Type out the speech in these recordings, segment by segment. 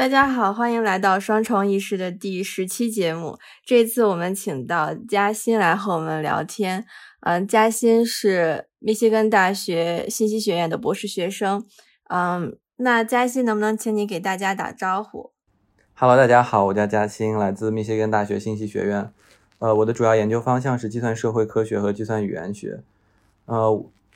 大家好，欢迎来到双重意识的第十期节目。这次我们请到嘉欣来和我们聊天。嗯，嘉欣是密歇根大学信息学院的博士学生。嗯，那嘉欣能不能请你给大家打招呼？Hello，大家好，我叫嘉欣，来自密歇根大学信息学院。呃，我的主要研究方向是计算社会科学和计算语言学。呃，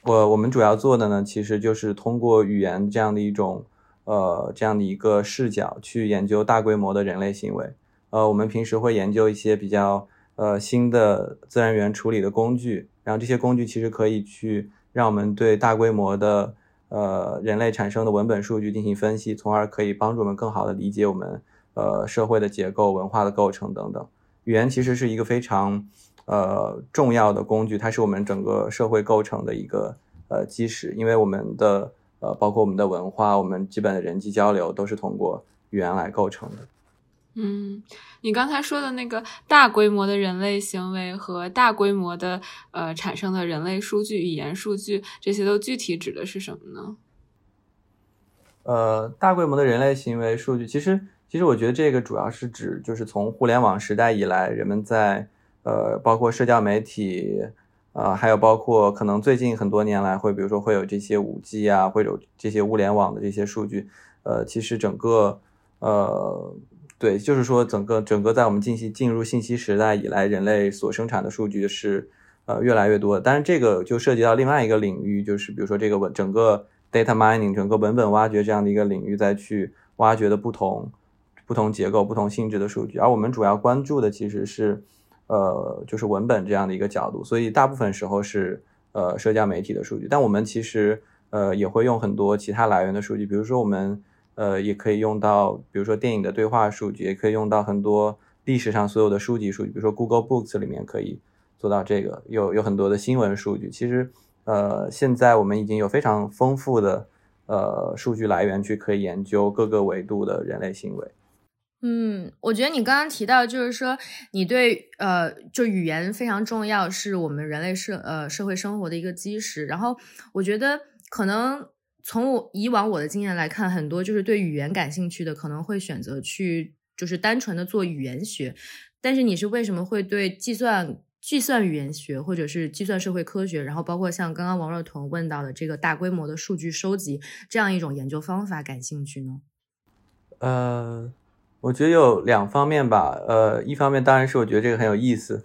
我我们主要做的呢，其实就是通过语言这样的一种。呃，这样的一个视角去研究大规模的人类行为。呃，我们平时会研究一些比较呃新的自然语言处理的工具，然后这些工具其实可以去让我们对大规模的呃人类产生的文本数据进行分析，从而可以帮助我们更好的理解我们呃社会的结构、文化的构成等等。语言其实是一个非常呃重要的工具，它是我们整个社会构成的一个呃基石，因为我们的。呃，包括我们的文化，我们基本的人际交流都是通过语言来构成的。嗯，你刚才说的那个大规模的人类行为和大规模的呃产生的人类数据、语言数据，这些都具体指的是什么呢？呃，大规模的人类行为数据，其实其实我觉得这个主要是指，就是从互联网时代以来，人们在呃，包括社交媒体。呃，还有包括可能最近很多年来会，比如说会有这些五 G 啊，会有这些物联网的这些数据。呃，其实整个，呃，对，就是说整个整个在我们进行进入信息时代以来，人类所生产的数据是呃越来越多。但是这个就涉及到另外一个领域，就是比如说这个文整个 data mining 整个文本挖掘这样的一个领域，再去挖掘的不同不同结构、不同性质的数据。而我们主要关注的其实是。呃，就是文本这样的一个角度，所以大部分时候是呃社交媒体的数据，但我们其实呃也会用很多其他来源的数据，比如说我们呃也可以用到，比如说电影的对话数据，也可以用到很多历史上所有的书籍数据，比如说 Google Books 里面可以做到这个，有有很多的新闻数据。其实呃现在我们已经有非常丰富的呃数据来源去可以研究各个维度的人类行为。嗯，我觉得你刚刚提到，就是说你对呃，就语言非常重要，是我们人类社呃社会生活的一个基石。然后我觉得可能从我以往我的经验来看，很多就是对语言感兴趣的，可能会选择去就是单纯的做语言学。但是你是为什么会对计算计算语言学或者是计算社会科学，然后包括像刚刚王若彤问到的这个大规模的数据收集这样一种研究方法感兴趣呢？呃。我觉得有两方面吧，呃，一方面当然是我觉得这个很有意思，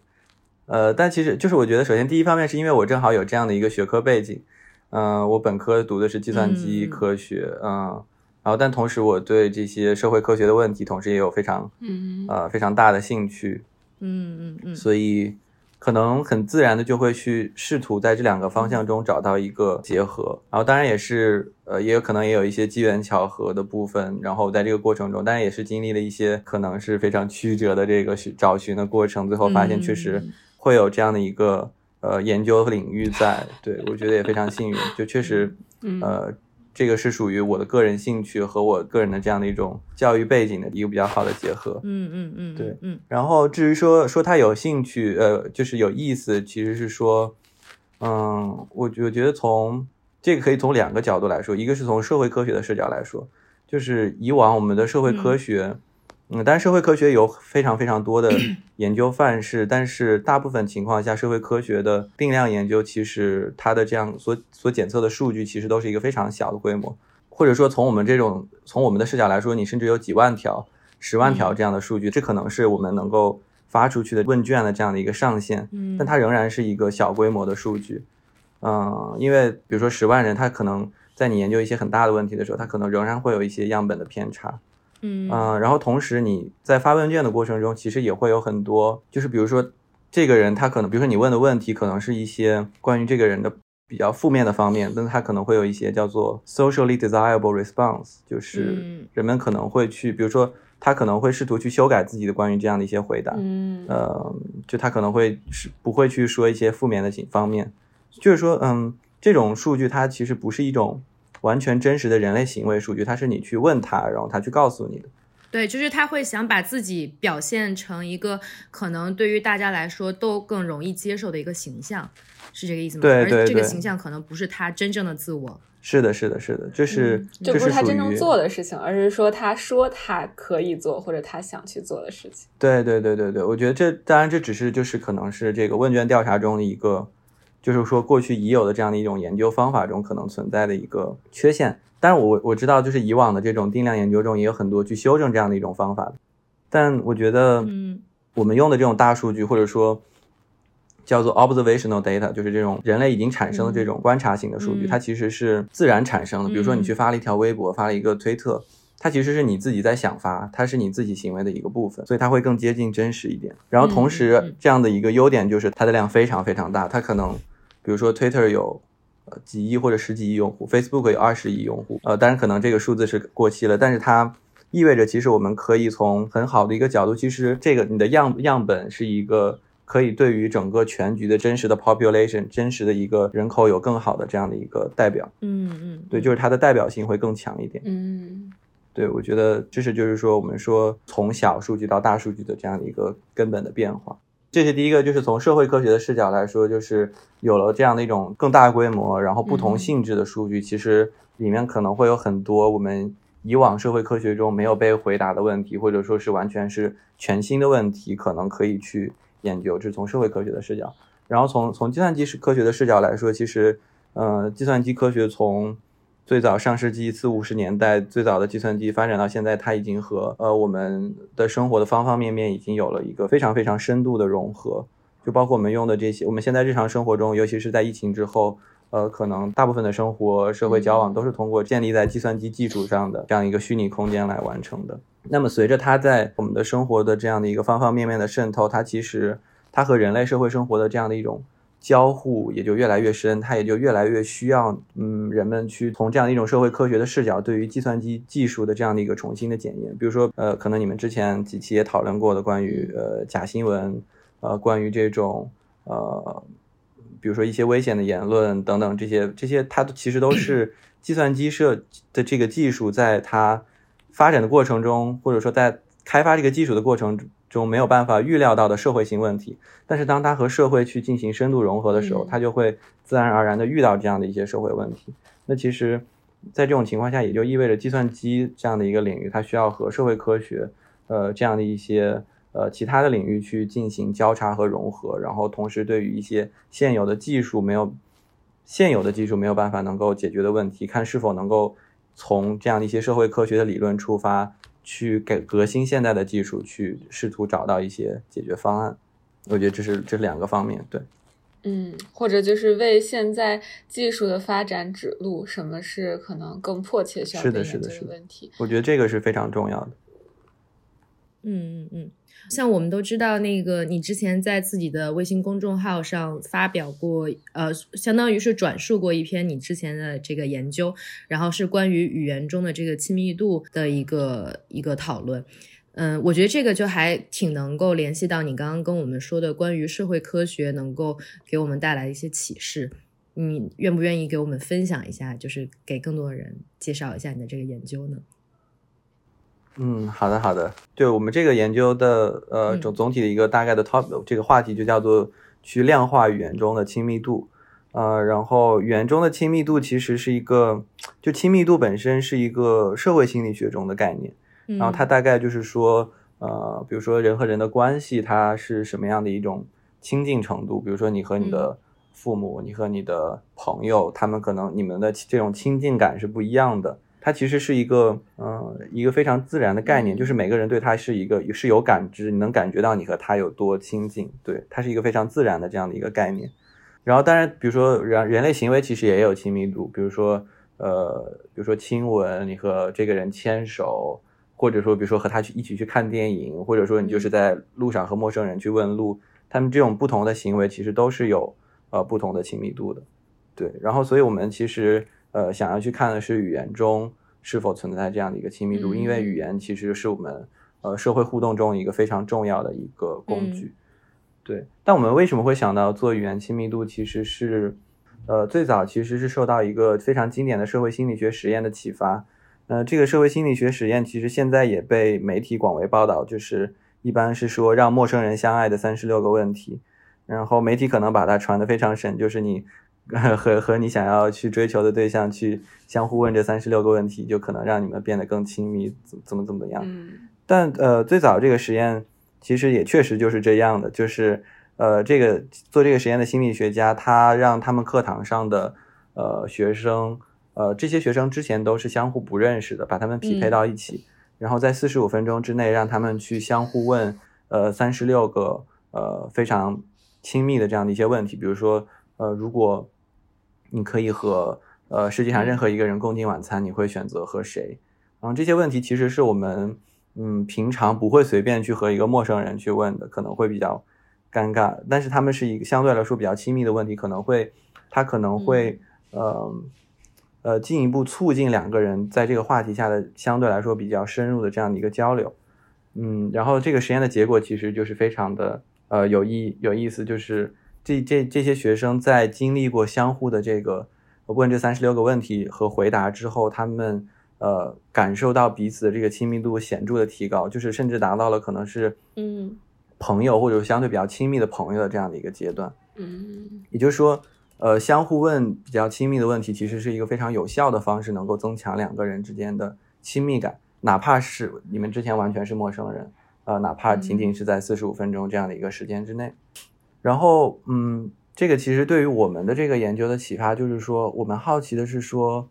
呃，但其实就是我觉得首先第一方面是因为我正好有这样的一个学科背景，嗯，我本科读的是计算机科学，嗯，然后但同时我对这些社会科学的问题，同时也有非常，嗯，呃，非常大的兴趣，嗯嗯嗯，所以。可能很自然的就会去试图在这两个方向中找到一个结合，然后当然也是，呃，也有可能也有一些机缘巧合的部分，然后在这个过程中，当然也是经历了一些可能是非常曲折的这个寻找寻的过程，最后发现确实会有这样的一个呃研究领域在，对我觉得也非常幸运，就确实，呃。这个是属于我的个人兴趣和我个人的这样的一种教育背景的一个比较好的结合。嗯嗯嗯，对，嗯。然后至于说说他有兴趣，呃，就是有意思，其实是说，嗯，我我觉得从这个可以从两个角度来说，一个是从社会科学的视角来说，就是以往我们的社会科学。嗯，但是社会科学有非常非常多的 研究范式，但是大部分情况下，社会科学的定量研究其实它的这样所所检测的数据其实都是一个非常小的规模，或者说从我们这种从我们的视角来说，你甚至有几万条、十万条这样的数据，这可能是我们能够发出去的问卷的这样的一个上限，嗯，但它仍然是一个小规模的数据，嗯，因为比如说十万人，他可能在你研究一些很大的问题的时候，他可能仍然会有一些样本的偏差。嗯。然后同时你在发问卷的过程中，其实也会有很多，就是比如说这个人他可能，比如说你问的问题可能是一些关于这个人的比较负面的方面，但是他可能会有一些叫做 socially desirable response，就是人们可能会去，比如说他可能会试图去修改自己的关于这样的一些回答，嗯，呃，就他可能会是不会去说一些负面的方面，就是说，嗯，这种数据它其实不是一种。完全真实的人类行为数据，它是你去问他，然后他去告诉你的。对，就是他会想把自己表现成一个可能对于大家来说都更容易接受的一个形象，是这个意思吗？对对而这个形象可能不是他真正的自我。是的，是的，是的，这是、这不是他真正做的事情，而是说他说他可以做或者他想去做的事情。对对对对对，我觉得这当然这只是就是可能是这个问卷调查中的一个，就是说过去已有的这样的一种研究方法中可能存在的一个缺陷。但是我我知道，就是以往的这种定量研究中也有很多去修正这样的一种方法，但我觉得嗯我们用的这种大数据或者说叫做 observational data，就是这种人类已经产生的这种观察型的数据，嗯它其实是自然产生的。比如说你去发了一条微博，发了一个推特。它其实是你自己在想发，它是你自己行为的一个部分，所以它会更接近真实一点。然后同时嗯，这样的一个优点就是它的量非常非常大，它可能，比如说 Twitter 有呃几亿或者十几亿用户，Facebook 有二十亿用户，呃，当然可能这个数字是过期了，但是它意味着其实我们可以从很好的一个角度，其实这个你的样样本是一个可以对于整个全局的真实的 population 真实的一个人口有更好的这样的一个代表，嗯嗯，对，就是它的代表性会更强一点。嗯对，我觉得这是就是说我们说从小数据到大数据的这样的一个根本的变化。这是第一个，就是从社会科学的视角来说，就是有了这样的一种更大规模，然后不同嗯性质的数据，其实里面可能会有很多我们以往社会科学中没有被回答的问题，或者说是完全是全新的问题，可能可以去研究。这是从社会科学的视角，然后从从计算机科学的视角来说，其实，呃，计算机科学从最早上世纪四五十年代最早的计算机发展到现在，它已经和呃我们的生活的方方面面已经有了一个非常非常深度的融合，就包括我们用的这些，我们现在日常生活中，尤其是在疫情之后，呃，可能大部分的生活、社会交往都是通过建立在计算机基础上的这样一个虚拟空间来完成的。那么随着它在我们的生活的这样的一个方方面面的渗透，它其实它和人类社会生活的这样的一种交互也就越来越深，它也就越来越需要，嗯，人们去从这样的一种社会科学的视角，对于计算机技术的这样的一个重新的检验。比如说，呃，可能你们之前几期也讨论过的关于呃假新闻，呃，关于这种呃，比如说一些危险的言论等等这些这些，它其实都是计算机设的这个技术在它发展的过程中，或者说在开发这个技术的过程中没有办法预料到的社会性问题。但是当它和社会去进行深度融合的时候，嗯它就会自然而然的遇到这样的一些社会问题。那其实，在这种情况下，也就意味着计算机这样的一个领域，它需要和社会科学，呃，这样的一些呃其他的领域去进行交叉和融合，然后同时对于一些现有的技术没有现有的技术没有办法能够解决的问题，看是否能够从这样的一些社会科学的理论出发，去给革新现代的技术，去试图找到一些解决方案。我觉得这是这是两个方面，对。嗯，或者就是为现在技术的发展指路，什么是可能更迫切需要是被研究的是的是的问题。我觉得这个是非常重要的。嗯嗯嗯，像我们都知道，那个你之前在自己的微信公众号上发表过，呃，相当于是转述过一篇你之前的这个研究，然后是关于语言中的这个亲密度的一个一个讨论。嗯，我觉得这个就还挺能够联系到你刚刚跟我们说的关于社会科学能够给我们带来的一些启示。你愿不愿意给我们分享一下，就是给更多的人介绍一下你的这个研究呢？嗯，好的好的。对我们这个研究的呃嗯总总体的一个大概的 top 这个话题就叫做去量化语言中的亲密度。呃，然后语言中的亲密度其实是一个，就亲密度本身是一个社会心理学中的概念。然后它大概就是说，呃，比如说人和人的关系，它是什么样的一种亲近程度？比如说你和你的父母，你和你的朋友，他们可能你们的这种亲近感是不一样的。它其实是一个，呃，一个非常自然的概念，就是每个人对它是一个是有感知，你能感觉到你和他有多亲近，对，它是一个非常自然的这样的一个概念。然后当然，比如说人人类行为其实也有亲密度，比如说，呃，比如说亲吻，你和这个人牵手。或者说，比如说和他去一起去看电影，或者说你就是在路上和陌生人去问路，他们这种不同的行为其实都是有呃不同的亲密度的，对。然后，所以我们其实呃想要去看的是语言中是否存在这样的一个亲密度，因为语言其实是我们呃社会互动中一个非常重要的一个工具，对。但我们为什么会想到做语言亲密度，其实是呃最早其实是受到一个非常经典的社会心理学实验的启发。呃，这个社会心理学实验其实现在也被媒体广为报道，就是一般是说让陌生人相爱的三十六个问题，然后媒体可能把它传得非常神，就是你 和和你想要去追求的对象去相互问这三十六个问题，就可能让你们变得更亲密，怎怎么怎么样。嗯但呃，最早这个实验其实也确实就是这样的，就是呃，这个做这个实验的心理学家，他让他们课堂上的呃学生，呃，这些学生之前都是相互不认识的，把他们匹配到一起，然后在四十五分钟之内让他们去相互问呃三十六个呃非常亲密的这样的一些问题，比如说呃，如果你可以和呃世界上任何一个人共进晚餐，你会选择和谁？然后这些问题其实是我们嗯平常不会随便去和一个陌生人去问的，可能会比较尴尬。但是他们是一个相对来说比较亲密的问题，可能会他可能会、呃呃进一步促进两个人在这个话题下的相对来说比较深入的这样的一个交流。嗯，然后这个实验的结果其实就是非常的呃有意有意思，就是这这这些学生在经历过相互的这个问这三十六个问题和回答之后，他们呃感受到彼此的这个亲密度显著的提高，就是甚至达到了可能是嗯朋友或者相对比较亲密的朋友的这样的一个阶段。嗯也就是说，呃，相互问比较亲密的问题，其实是一个非常有效的方式，能够增强两个人之间的亲密感，哪怕是你们之前完全是陌生人，呃，哪怕仅仅是在四十五分钟这样的一个时间之内。然后，嗯，这个其实对于我们的这个研究的启发，就是说，我们好奇的是说，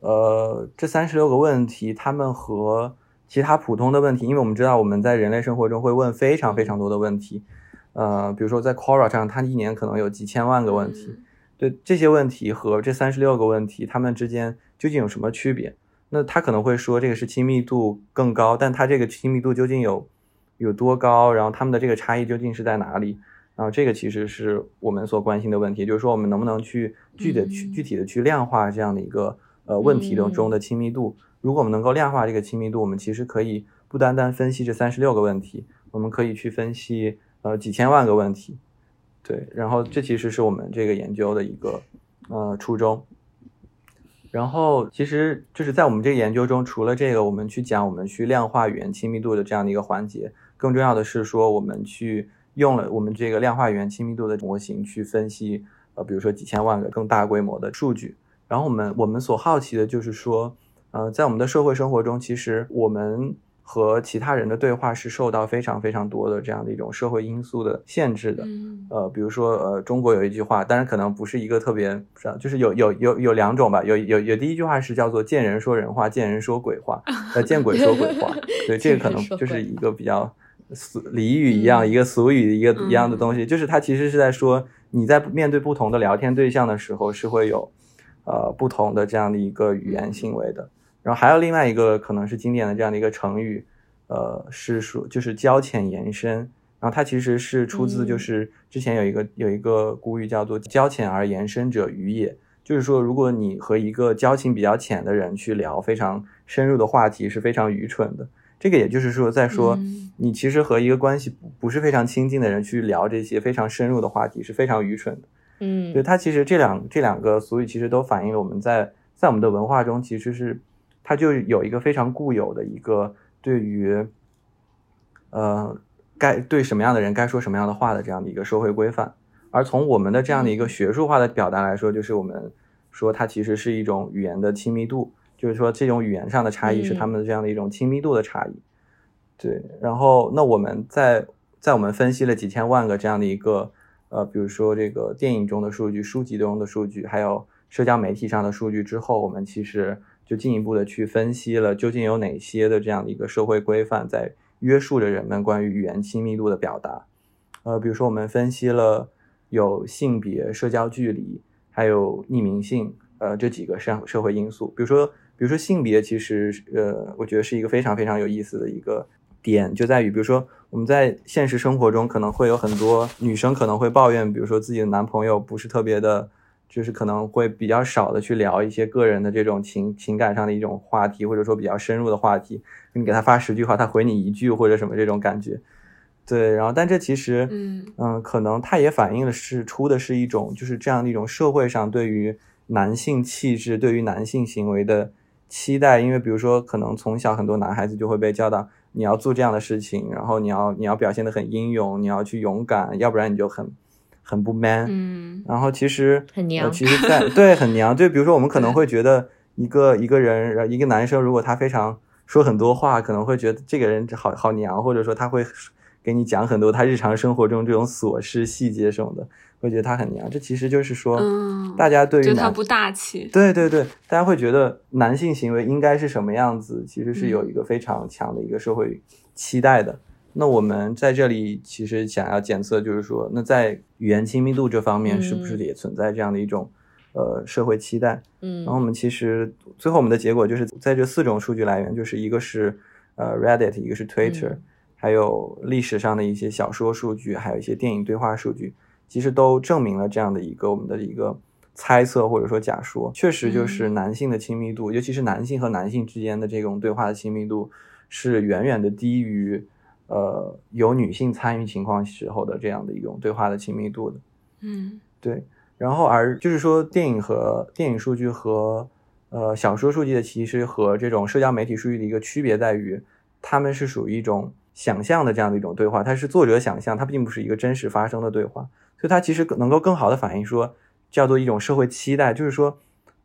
呃，这三十六个问题，他们和其他普通的问题，因为我们知道我们在人类生活中会问非常非常多的问题，呃，比如说在 Quora 上，它一年可能有几千万个问题。对这些问题和这三十六个问题，它们之间究竟有什么区别？那他可能会说这个是亲密度更高，但它这个亲密度究竟有有多高？然后它们的这个差异究竟是在哪里？然后这个其实是我们所关心的问题，就是说我们能不能去具体的去嗯具体的去量化这样的一个呃问题中嗯中的亲密度？如果我们能够量化这个亲密度，我们其实可以不单单分析这三十六个问题，我们可以去分析呃几千万个问题。对，然后这其实是我们这个研究的一个呃初衷。然后其实就是在我们这个研究中，除了这个我们去讲我们去量化语言亲密度的这样的一个环节，更重要的是说我们去用了我们这个量化语言亲密度的模型去分析呃比如说几千万个更大规模的数据。然后我们我们所好奇的就是说，呃，在我们的社会生活中，其实我们和其他人的对话是受到非常非常多的这样的一种社会因素的限制的。嗯呃，比如说呃，中国有一句话，当然可能不是一个特别，就是有有有有两种吧，有有有第一句话是叫做见人说人话，见人说鬼话，呃，见鬼说鬼话，对，这个可能就是一个比较俗俚语一样，嗯一个俗语一个一样的嗯东西，就是它其实是在说你在面对不同的聊天对象的时候是会有呃不同的这样的一个语言行为的。然后还有另外一个可能是经典的这样的一个成语，呃，是说就是交浅言深。然后它其实是出自就嗯是之前有一个有一个古语叫做“交浅而言深者愚也”，就是说如果你和一个交情比较浅的人去聊非常深入的话题是非常愚蠢的。这个也就是说在说嗯你其实和一个关系不不是非常亲近的人去聊这些非常深入的话题是非常愚蠢的。嗯，对，它其实这两这两个俗语其实都反映了我们在在我们的文化中其实是它就有一个非常固有的一个对于呃该对什么样的人该说什么样的话的这样的一个社会规范。而从我们的这样的一个学术化的表达来说，就是我们说它其实是一种语言的亲密度，就是说这种语言上的差异是他们的这样的一种亲密度的差异。对，然后那我们在在我们分析了几千万个这样的一个呃，比如说这个电影中的数据、书籍中的数据，还有社交媒体上的数据之后，我们其实就进一步的去分析了究竟有哪些的这样的一个社会规范在约束着人们关于语言亲密度的表达。呃，比如说我们分析了有性别、社交距离，还有匿名性，呃，这几个社社会因素。比如说，比如说性别，其实呃，我觉得是一个非常非常有意思的一个点，就在于，比如说我们在现实生活中可能会有很多女生可能会抱怨，比如说自己的男朋友不是特别的，就是可能会比较少的去聊一些个人的这种情情感上的一种话题，或者说比较深入的话题。你给他发十句话，他回你一句或者什么这种感觉。对，然后但这其实，嗯嗯，可能它也反映的是出的是一种就是这样的一种社会上对于男性气质、对于男性行为的期待，因为比如说可能从小很多男孩子就会被教导你要做这样的事情，然后你要你要表现的很英勇，你要去勇敢，要不然你就很很不 man。嗯然后其实很娘呃其实在 对很娘，就，比如说我们可能会觉得 一个一个人，一个男生如果他非常说很多话，可能会觉得这个人好好娘，或者说他会给你讲很多他日常生活中这种琐事细节什么的，会觉得他很娘。这其实就是说，嗯，大家对于男觉得他不大气。对对对，大家会觉得男性行为应该是什么样子，其实是有一个非常强的一个社会期待的。那我们在这里其实想要检测，就是说，那在语言亲密度这方面，是不是嗯也存在这样的一种呃社会期待？嗯然后我们其实最后我们的结果就是在这四种数据来源，就是一个是呃 Reddit，一个是 Twitter，、嗯还有历史上的一些小说数据，还有一些电影对话数据，其实都证明了这样的一个我们的一个猜测或者说假说，确实就是嗯男性的亲密度，尤其是男性和男性之间的这种对话的亲密度是远远的低于呃有女性参与情况时候的这样的一种对话的亲密度的。嗯。对，然后而就是说，电影和电影数据和呃小说数据的其实和这种社交媒体数据的一个区别在于，他们是属于一种想象的这样的一种对话，它是作者想象，它并不是一个真实发生的对话，所以它其实能够更好的反映说叫做一种社会期待，就是说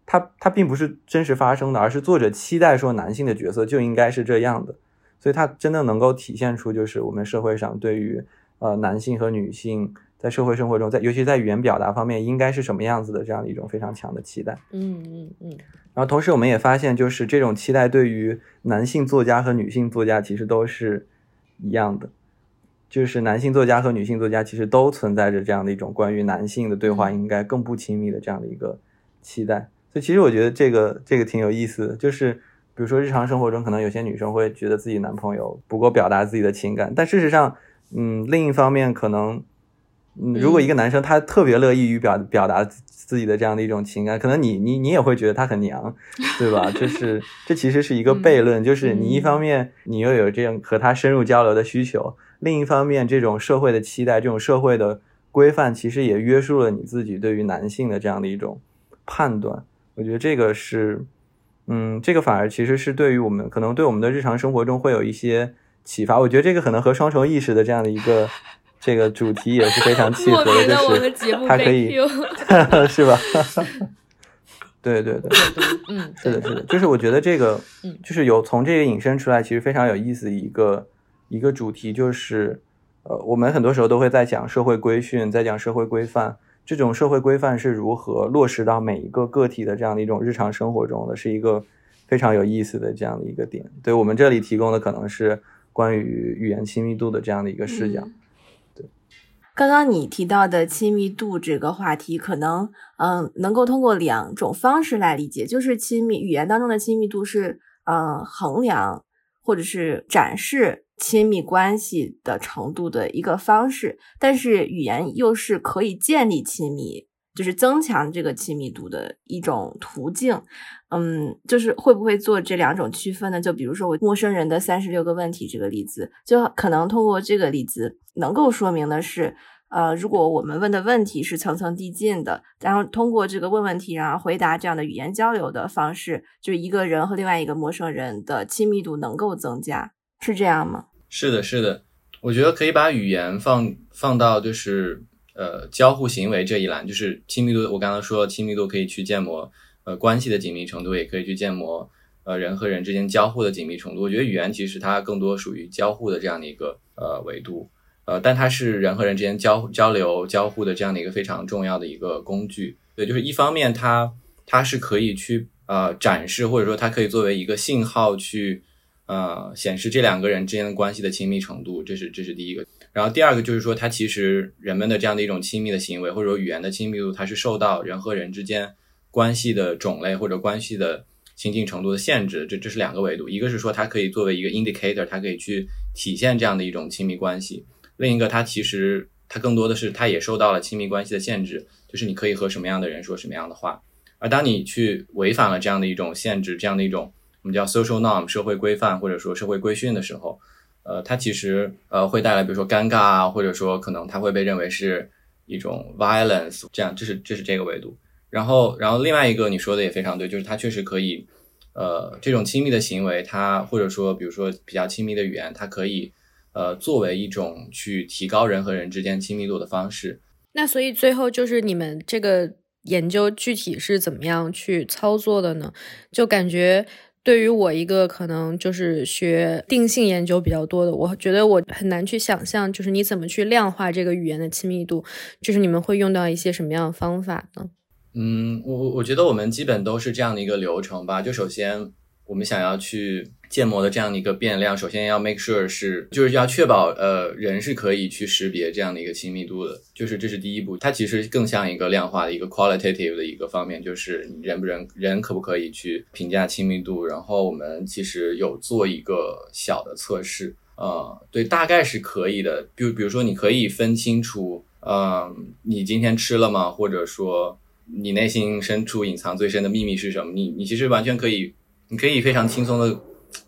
它它并不是真实发生的，而是作者期待说男性的角色就应该是这样的，所以它真的能够体现出就是我们社会上对于呃男性和女性在社会生活中，在尤其在语言表达方面应该是什么样子的这样的一种非常强的期待。嗯嗯嗯。然后同时我们也发现，就是这种期待对于男性作家和女性作家其实都是一样的，就是男性作家和女性作家其实都存在着这样的一种关于男性的对话嗯应该更不亲密的这样的一个期待。所以其实我觉得这个这个挺有意思的，就是比如说日常生活中，可能有些女生会觉得自己男朋友不够表达自己的情感，但事实上，嗯，另一方面可能。嗯，如果一个男生他特别乐意于表表达自自己的这样的一种情感，可能你你你也会觉得他很娘，对吧？就是这其实是一个悖论，就是你一方面你又有这样和他深入交流的需求，另一方面这种社会的期待、这种社会的规范，其实也约束了你自己对于男性的这样的一种判断。我觉得这个是，嗯，这个反而其实是对于我们可能对我们的日常生活中会有一些启发。我觉得这个可能和双重意识的这样的一个。这个主题也是非常契合的，我就是它可以，是吧？对对对，嗯，是的，是的，就是我觉得这个嗯，就是有从这个引申出来，其实非常有意思的一个一个主题，就是呃，我们很多时候都会在讲社会规训，在讲社会规范，这种社会规范是如何落实到每一个个体的这样的一种日常生活中的，是一个非常有意思的这样的一个点。对我们这里提供的可能是关于语言亲密度的这样的一个视角。嗯刚刚你提到的亲密度这个话题，可能嗯能够通过两种方式来理解，就是亲密语言当中的亲密度是嗯衡量或者是展示亲密关系的程度的一个方式，但是语言又是可以建立亲密，就是增强这个亲密度的一种途径。嗯，就是会不会做这两种区分呢？就比如说我陌生人的三十六个问题这个例子，就可能通过这个例子能够说明的是，呃，如果我们问的问题是层层递进的，然后通过这个问问题，然后回答这样的语言交流的方式，就一个人和另外一个陌生人的亲密度能够增加，是这样吗？是的，是的，我觉得可以把语言放放到就是呃交互行为这一栏，就是亲密度。我刚刚说亲密度可以去建模呃关系的紧密程度，也可以去建模呃人和人之间交互的紧密程度。我觉得语言其实它更多属于交互的这样的一个呃维度，呃，但它是人和人之间交交流交互的这样的一个非常重要的一个工具。对，就是一方面它它是可以去呃展示，或者说它可以作为一个信号去。呃，显示这两个人之间的关系的亲密程度，这是这是第一个。然后第二个就是说，它其实人们的这样的一种亲密的行为，或者说语言的亲密度，它是受到人和人之间关系的种类或者关系的亲近程度的限制。这这是两个维度，一个是说它可以作为一个 indicator，它可以去体现这样的一种亲密关系；另一个它其实它更多的是它也受到了亲密关系的限制，就是你可以和什么样的人说什么样的话。而当你去违反了这样的一种限制，这样的一种我们叫 social norm 社会规范或者说社会规训的时候，呃，它其实呃会带来比如说尴尬啊，或者说可能它会被认为是一种 violence，这样这是这是这个维度。然后然后另外一个你说的也非常对，就是它确实可以呃，这种亲密的行为，它或者说比如说比较亲密的语言，它可以呃作为一种去提高人和人之间亲密度的方式。那所以最后就是你们这个研究具体是怎么样去操作的呢？就感觉对于我一个可能就是学定性研究比较多的，我觉得我很难去想象，就是你怎么去量化这个语言的亲密度，就是你们会用到一些什么样的方法呢？嗯，我我觉得我们基本都是这样的一个流程吧。就首先，我们想要去建模的这样的一个变量，首先要 make sure 是，就是要确保呃人是可以去识别这样的一个亲密度的，就是这是第一步。它其实更像一个量化的一个 qualitative 的一个方面，就是你人不人人可不可以去评价亲密度。然后我们其实有做一个小的测试，呃，对，大概是可以的。比如比如说，你可以分清楚，嗯，你今天吃了吗？或者说。你内心深处隐藏最深的秘密是什么？你你其实完全可以，你可以非常轻松的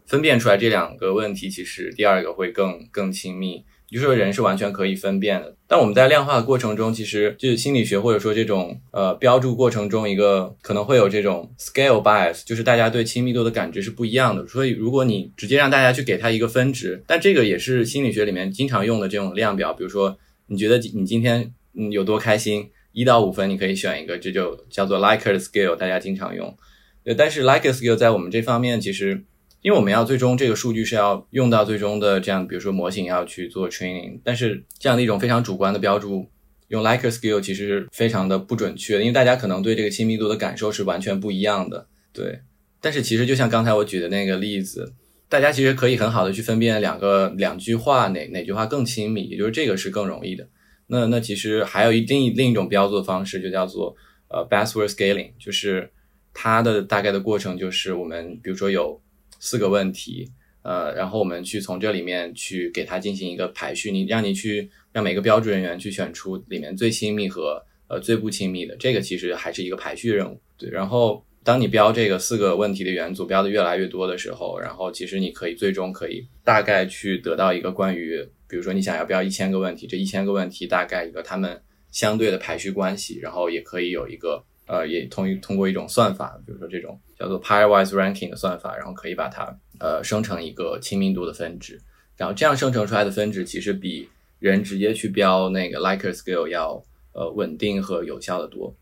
分辨出来这两个问题。其实第二个会更更亲密，就是说人是完全可以分辨的。但我们在量化的过程中，其实就是心理学或者说这种呃标注过程中，一个可能会有这种 scale bias，就是大家对亲密度的感知是不一样的。所以如果你直接让大家去给他一个分值，但这个也是心理学里面经常用的这种量表，比如说你觉得你今天嗯有多开心。一到五分，你可以选一个，这就叫做 Likert Scale，大家经常用。对，但是 liker Scale 在我们这方面，其实因为我们要最终这个数据是要用到最终的这样，比如说模型要去做 training，但是这样的一种非常主观的标注，用 Likert Scale 其实是非常的不准确，因为大家可能对这个亲密度的感受是完全不一样的。对，但是其实就像刚才我举的那个例子，大家其实可以很好的去分辨两个两句话哪哪句话更亲密，也就是这个是更容易的。那那其实还有一另另一种标注的方式，就叫做呃 backward scaling，就是它的大概的过程就是我们比如说有四个问题，呃，然后我们去从这里面去给它进行一个排序，你让你去让每个标注人员去选出里面最亲密和呃最不亲密的，这个其实还是一个排序任务。对，然后当你标这个四个问题的元组标的越来越多的时候，然后其实你可以最终可以大概去得到一个关于。比如说，你想要标一千个问题，这一千个问题大概一个他们相对的排序关系，然后也可以有一个呃，也通通过一种算法，比如说这种叫做 pairwise ranking 的算法，然后可以把它呃生成一个亲密度的分值，然后这样生成出来的分值其实比人直接去标那个 liker scale 要呃稳定和有效的多。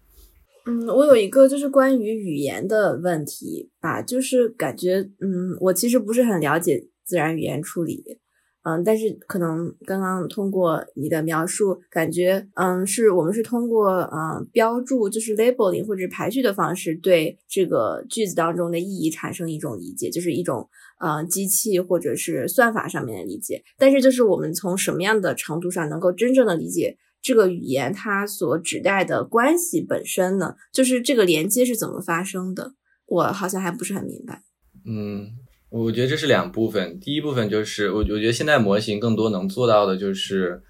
嗯，我有一个就是关于语言的问题吧，就是感觉嗯，我其实不是很了解自然语言处理。嗯，但是可能刚刚通过你的描述，感觉嗯，是我们是通过嗯标注，就是 labeling 或者排序的方式，对这个句子当中的意义产生一种理解，就是一种呃机器或者是算法上面的理解。但是就是我们从什么样的程度上能够真正的理解这个语言它所指代的关系本身呢？就是这个连接是怎么发生的？我好像还不是很明白。嗯。我觉得这是两部分，第一部分就是我我觉得现在模型更多能做到的就是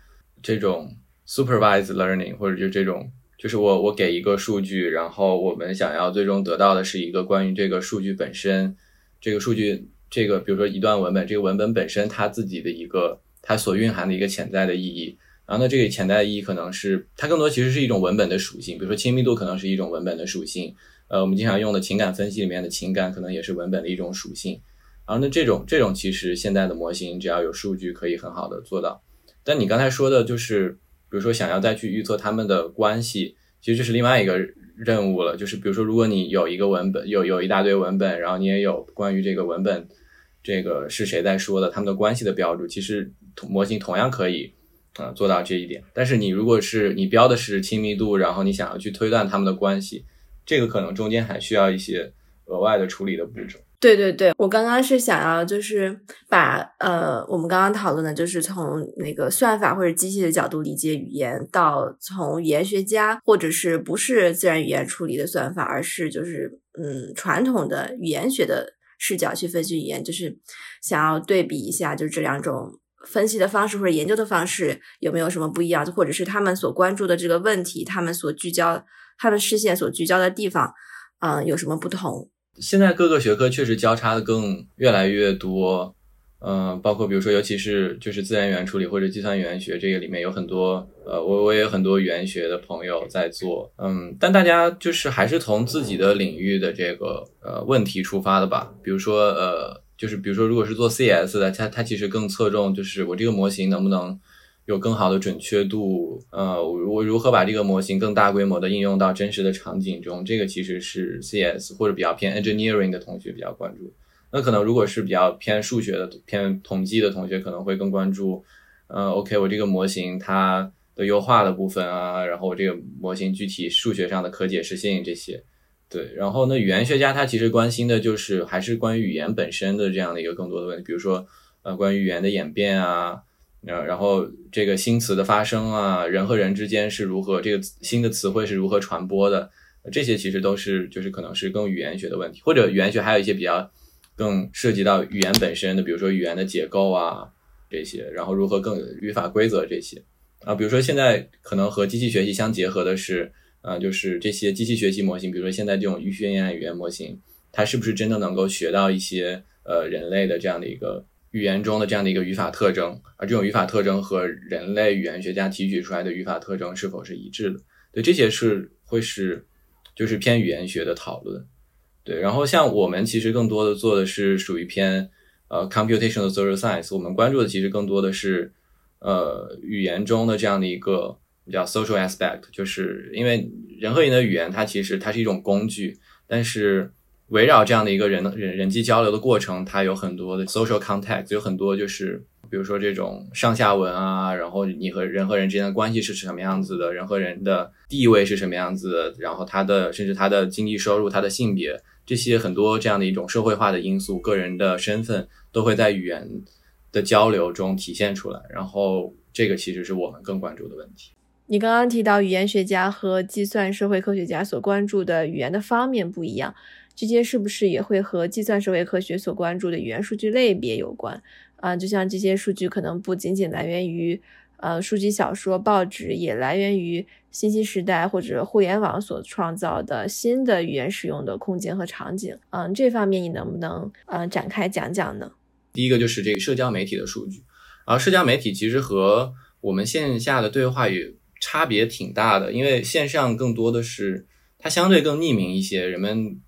这种 supervised learning，或者就这种就是我我给一个数据，然后我们想要最终得到的是一个关于这个数据本身，这个数据这个比如说一段文本，这个文本本身它自己的一个它所蕴含的一个潜在的意义，然后呢这个潜在意义可能是它更多其实是一种文本的属性，比如说亲密度可能是一种文本的属性，呃我们经常用的情感分析里面的情感可能也是文本的一种属性。然后那这种这种其实现在的模型只要有数据可以很好的做到，但你刚才说的就是，比如说想要再去预测他们的关系，其实这是另外一个任务了。就是比如说，如果你有一个文本，有有一大堆文本，然后你也有关于这个文本，这个是谁在说的，他们的关系的标注，其实模型同样可以啊做到这一点。但是你如果是你标的是亲密度，然后你想要去推断他们的关系，这个可能中间还需要一些额外的处理的步骤。对对对，我刚刚是想要就是把呃，我们刚刚讨论的就是从那个算法或者机器的角度理解语言，到从语言学家或者是不是自然语言处理的算法，而是就是嗯传统的语言学的视角去分析语言，就是想要对比一下，就是这两种分析的方式或者研究的方式有没有什么不一样，或者是他们所关注的这个问题，他们所聚焦，他们视线所聚焦的地方，嗯，有什么不同？现在各个学科确实交叉的更越来越多，嗯，包括比如说，尤其是就是自然语言处理或者计算语言学这个里面有很多，呃，我我也有很多语言学的朋友在做，嗯，但大家就是还是从自己的领域的这个呃问题出发的吧。比如说，呃，就是比如说，如果是做 CS 的，它它其实更侧重就是我这个模型能不能有更好的准确度，呃，我如何把这个模型更大规模的应用到真实的场景中，这个其实是 CS 或者比较偏 engineering 的同学比较关注。那可能如果是比较偏数学的、偏统计的同学，可能会更关注，呃，OK，我这个模型它的优化的部分啊，然后我这个模型具体数学上的可解释性这些，对。然后呢，语言学家他其实关心的就是还是关于语言本身的这样的一个更多的问题，比如说，呃，关于语言的演变啊，呃，然后这个新词的发生啊，人和人之间是如何这个新的词汇是如何传播的，这些其实都是就是可能是更语言学的问题，或者语言学还有一些比较。更涉及到语言本身的，比如说语言的结构啊这些，然后如何更语法规则这些啊，比如说现在可能和机器学习相结合的是，呃，就是这些机器学习模型，比如说现在这种预训练语言模型，它是不是真的能够学到一些呃人类的这样的一个语言中的这样的一个语法特征，而这种语法特征和人类语言学家提取出来的语法特征是否是一致的？对，这些是会是就是偏语言学的讨论。对，然后像我们其实更多的做的是属于偏呃 computational social science，我们关注的其实更多的是呃语言中的这样的一个叫 social aspect，就是因为人和人的语言它其实它是一种工具，但是围绕这样的一个人人人际交流的过程，它有很多的 social context，有很多就是比如说这种上下文啊，然后你和人和人之间的关系是什么样子的，人和人的地位是什么样子的，然后他的甚至他的经济收入、他的性别。这些很多这样的一种社会化的因素，个人的身份都会在语言的交流中体现出来。然后，这个其实是我们更关注的问题。你刚刚提到语言学家和计算社会科学家所关注的语言的方面不一样，这些是不是也会和计算社会科学所关注的语言数据类别有关？啊，就像这些数据可能不仅仅来源于。呃，书籍、小说、报纸也来源于信息时代或者互联网所创造的新的语言使用的空间和场景。嗯，这方面你能不能呃展开讲讲呢？第一个就是这个社交媒体的数据，而社交媒体其实和我们线下的对话也差别挺大的，因为线上更多的是它相对更匿名一些，人们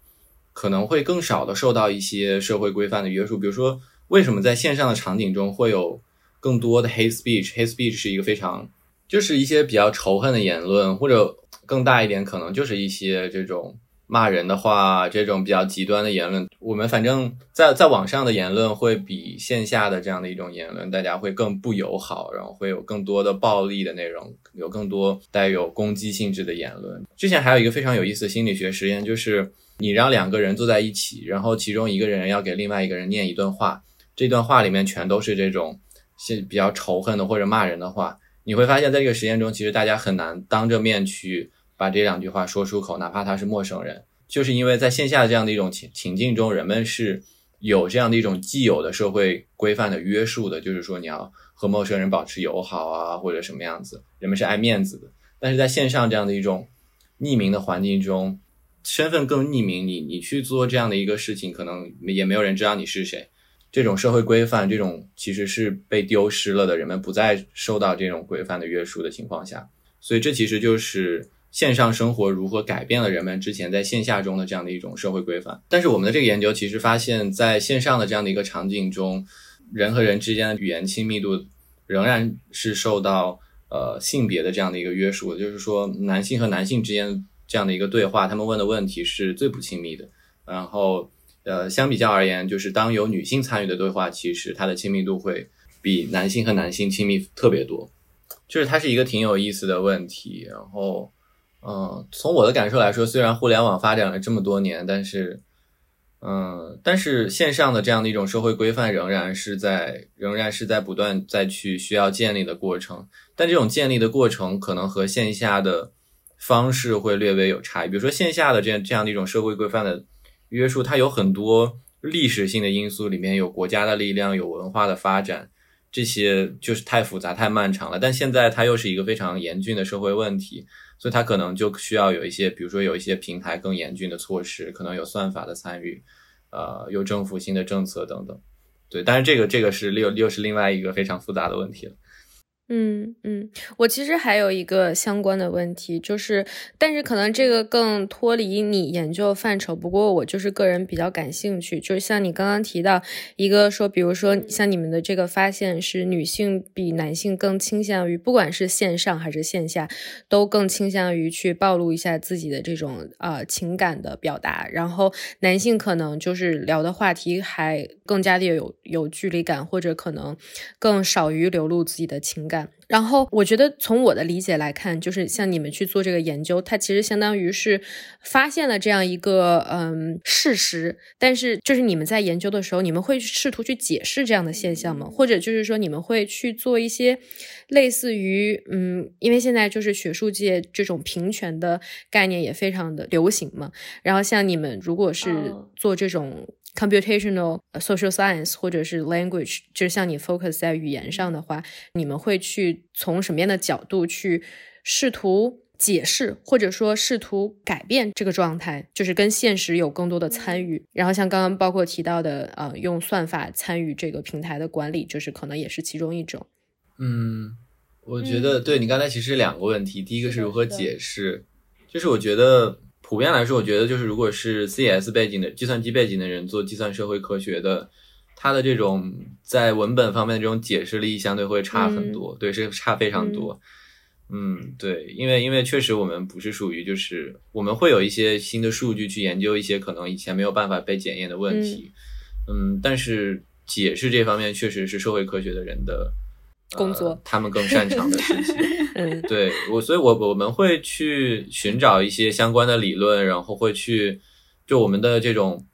可能会更少的受到一些社会规范的约束。比如说，为什么在线上的场景中会有？更多的 hate speech，hate speech 是一个非常，就是一些比较仇恨的言论，或者更大一点，可能就是一些这种骂人的话，这种比较极端的言论。我们反正在在网上的言论会比线下的这样的一种言论，大家会更不友好，然后会有更多的暴力的内容，有更多带有攻击性质的言论。之前还有一个非常有意思的心理学实验，就是你让两个人坐在一起，然后其中一个人要给另外一个人念一段话，这段话里面全都是这种。些比较仇恨的或者骂人的话，你会发现在这个实验中，其实大家很难当着面去把这两句话说出口，哪怕他是陌生人，就是因为在线下这样的一种情情境中，人们是有这样的一种既有的社会规范的约束的，就是说你要和陌生人保持友好啊，或者什么样子，人们是爱面子的。但是在线上这样的一种匿名的环境中，身份更匿名，你你去做这样的一个事情，可能也没有人知道你是谁。这种社会规范，这种其实是被丢失了的，人们不再受到这种规范的约束的情况下，所以这其实就是线上生活如何改变了人们之前在线下中的这样的一种社会规范。但是我们的这个研究其实发现，在线上的这样的一个场景中，人和人之间的语言亲密度仍然是受到呃性别的这样的一个约束，就是说男性和男性之间这样的一个对话，他们问的问题是最不亲密的，然后。呃，相比较而言，就是当有女性参与的对话，其实它的亲密度会比男性和男性亲密特别多。就是它是一个挺有意思的问题。然后，嗯，从我的感受来说，虽然互联网发展了这么多年，但是，嗯，但是线上的这样的一种社会规范仍然是在仍然是在不断再去需要建立的过程。但这种建立的过程可能和线下的方式会略微有差异。比如说线下的这样这样的一种社会规范的。约束它有很多历史性的因素，里面有国家的力量，有文化的发展，这些就是太复杂、太漫长了。但现在它又是一个非常严峻的社会问题，所以它可能就需要有一些，比如说有一些平台更严峻的措施，可能有算法的参与，呃，有政府新的政策等等。对，但是这个这个是又又是另外一个非常复杂的问题了。嗯嗯，我其实还有一个相关的问题，就是，但是可能这个更脱离你研究范畴。不过我就是个人比较感兴趣，就是像你刚刚提到一个说，比如说像你们的这个发现是女性比男性更倾向于，不管是线上还是线下，都更倾向于去暴露一下自己的这种呃情感的表达，然后男性可能就是聊的话题还更加的有有距离感，或者可能更少于流露自己的情感。然后，我觉得从我的理解来看，就是像你们去做这个研究，它其实相当于是发现了这样一个嗯事实。但是，就是你们在研究的时候，你们会试图去解释这样的现象吗？或者就是说，你们会去做一些类似于嗯，因为现在就是学术界这种平权的概念也非常的流行嘛。然后，像你们如果是做这种。Computational social science 或者是 language，就是像你 focus 在语言上的话，你们会去从什么样的角度去试图解释，或者说试图改变这个状态，就是跟现实有更多的参与。然后像刚刚包括提到的，呃，用算法参与这个平台的管理，就是可能也是其中一种。嗯，我觉得对你刚才其实两个问题，第一个是如何解释，就是我觉得。普遍来说，我觉得就是如果是 CS 背景的计算机背景的人做计算社会科学的，他的这种在文本方面的这种解释力相对会差很多，对，是差非常多。嗯，对，因为因为确实我们不是属于就是我们会有一些新的数据去研究一些可能以前没有办法被检验的问题，嗯，但是解释这方面确实是社会科学的人的。工作，他们更擅长的事情。嗯，对我，所以我我们会去寻找一些相关的理论，然后会去就我们的这种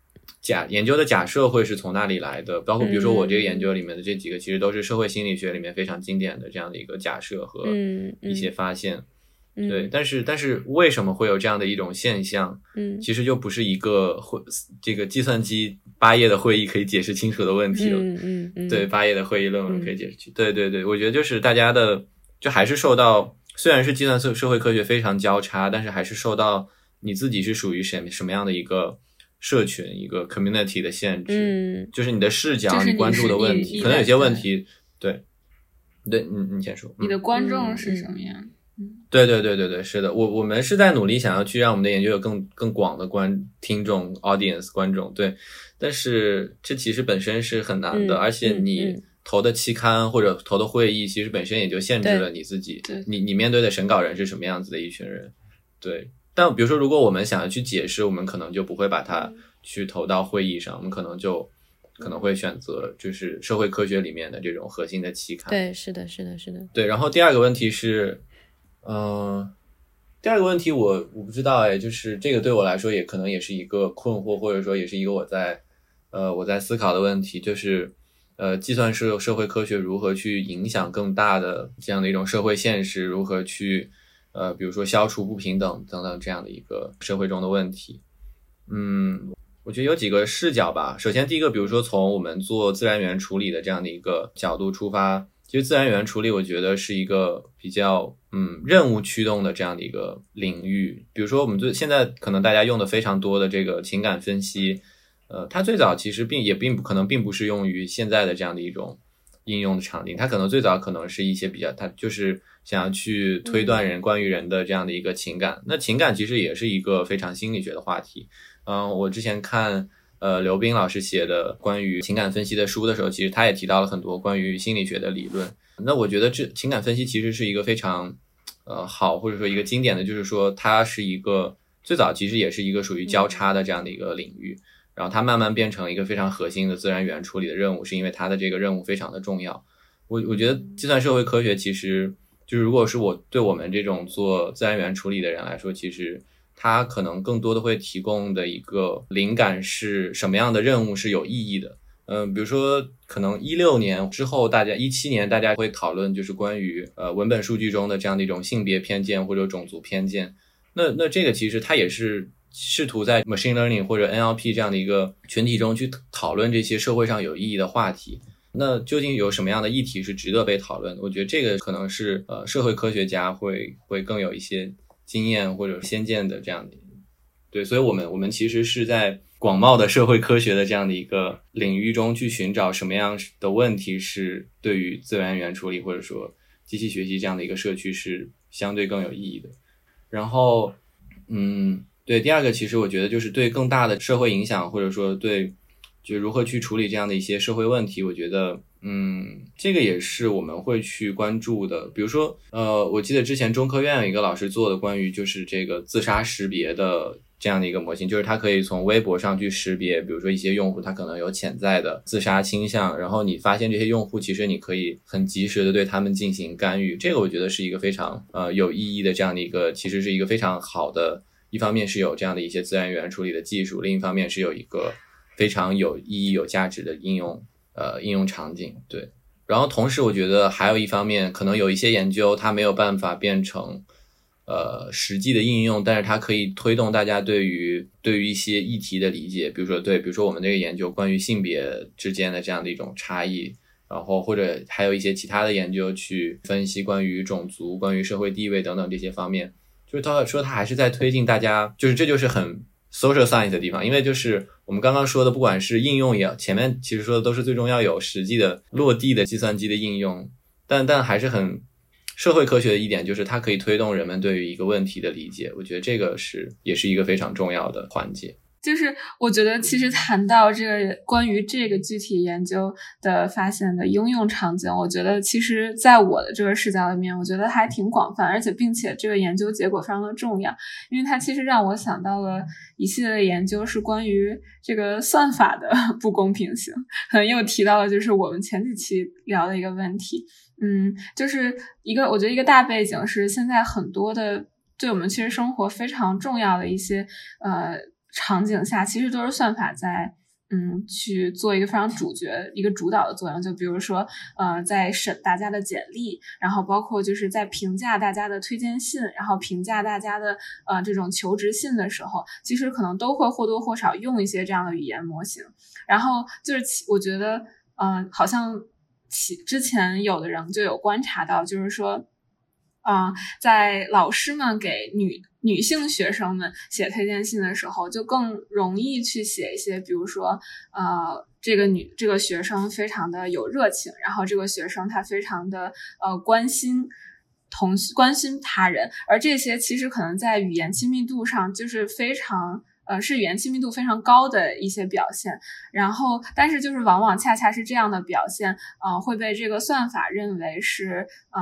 假研究的假设会是从那里来的。包括比如说我这个研究里面的这几个，其实都是社会心理学里面非常经典的这样的一个假设和一些发现。对，但是但是为什么会有这样的一种现象？嗯，其实就不是一个会这个计算机八页的会议可以解释清楚的问题了。嗯嗯，对，八页的会议论文可以解释清。对对对，我觉得就是大家的就还是受到，虽然是计算社社会科学非常交叉，但是还是受到你自己是属于什什么样的一个社群一个 community 的限制。嗯，就是你的视角，你关注的问题，可能有些问题，对，对，你你先说，你的观众是什么样？对对对对对，是的，我我们是在努力想要去让我们的研究有更更广的观听众 audience 观众，对，但是这其实本身是很难的，而且你投的期刊或者投的会议，其实本身也就限制了你自己，你你面对的审稿人是什么样子的一群人，对。但比如说，如果我们想要去解释，我们可能就不会把它去投到会议上，我们可能就可能会选择就是社会科学里面的这种核心的期刊。对，是的，是的，是的。对，然后第二个问题是。嗯，第二个问题我我不知道哎，就是这个对我来说也可能也是一个困惑，或者说也是一个我在呃我在思考的问题，就是呃计算社社会科学如何去影响更大的这样的一种社会现实，如何去呃比如说消除不平等等等这样的一个社会中的问题。嗯，我觉得有几个视角吧。首先第一个，比如说从我们做自然语言处理的这样的一个角度出发。其实自然语言处理，我觉得是一个比较嗯任务驱动的这样的一个领域。比如说，我们最现在可能大家用的非常多的这个情感分析，呃，它最早其实并也并不可能并不是用于现在的这样的一种应用的场景。它可能最早可能是一些比较，它就是想要去推断人关于人的这样的一个情感。那情感其实也是一个非常心理学的话题。嗯，我之前看。呃，刘斌老师写的关于情感分析的书的时候，其实他也提到了很多关于心理学的理论。那我觉得这情感分析其实是一个非常呃好，或者说一个经典的，就是说它是一个最早其实也是一个属于交叉的这样的一个领域，然后它慢慢变成一个非常核心的自然语言处理的任务，是因为它的这个任务非常的重要。我我觉得计算社会科学其实就是如果是我对我们这种做自然语言处理的人来说，其实。它可能更多的会提供的一个灵感是什么样的任务是有意义的？嗯，比如说可能一六年之后，大家一七年大家会讨论就是关于呃文本数据中的这样的一种性别偏见或者种族偏见。那那这个其实它也是试图在 machine learning 或者 NLP 这样的一个群体中去讨论这些社会上有意义的话题。那究竟有什么样的议题是值得被讨论？我觉得这个可能是呃社会科学家会会更有一些。经验或者先见的这样的，对，所以我们我们其实是在广袤的社会科学的这样的一个领域中去寻找什么样的问题是对于自然语言处理或者说机器学习这样的一个社区是相对更有意义的。然后，嗯，对，第二个其实我觉得就是对更大的社会影响或者说对就如何去处理这样的一些社会问题，我觉得。嗯，这个也是我们会去关注的。比如说，呃，我记得之前中科院有一个老师做的关于就是这个自杀识别的这样的一个模型，就是它可以从微博上去识别，比如说一些用户他可能有潜在的自杀倾向，然后你发现这些用户，其实你可以很及时的对他们进行干预。这个我觉得是一个非常呃有意义的这样的一个，其实是一个非常好的。一方面是有这样的一些自然语言处理的技术，另一方面是有一个非常有意义、有价值的应用。呃，应用场景对，然后同时我觉得还有一方面，可能有一些研究它没有办法变成呃实际的应用，但是它可以推动大家对于对于一些议题的理解，比如说对，比如说我们这个研究关于性别之间的这样的一种差异，然后或者还有一些其他的研究去分析关于种族、关于社会地位等等这些方面，就是他说他还是在推进大家，就是这就是很。social science 的地方，因为就是我们刚刚说的，不管是应用也，前面其实说的都是最终要有实际的落地的计算机的应用，但但还是很社会科学的一点，就是它可以推动人们对于一个问题的理解，我觉得这个是也是一个非常重要的环节。就是我觉得，其实谈到这个关于这个具体研究的发现的应用场景，我觉得其实在我的这个视角里面，我觉得还挺广泛，而且并且这个研究结果非常的重要，因为它其实让我想到了一系列的研究是关于这个算法的不公平性，可 能又提到了就是我们前几期聊的一个问题，嗯，就是一个我觉得一个大背景是现在很多的对我们其实生活非常重要的一些呃。场景下其实都是算法在，嗯，去做一个非常主角、一个主导的作用。就比如说，呃，在审大家的简历，然后包括就是在评价大家的推荐信，然后评价大家的呃这种求职信的时候，其实可能都会或多或少用一些这样的语言模型。然后就是，我觉得，嗯，好像其之前有的人就有观察到，就是说。啊，在老师们给女女性学生们写推荐信的时候，就更容易去写一些，比如说，呃，这个女这个学生非常的有热情，然后这个学生他非常的呃关心同关心他人，而这些其实可能在语言亲密度上就是非常呃是语言亲密度非常高的一些表现，然后但是就是往往恰恰是这样的表现，呃会被这个算法认为是呃。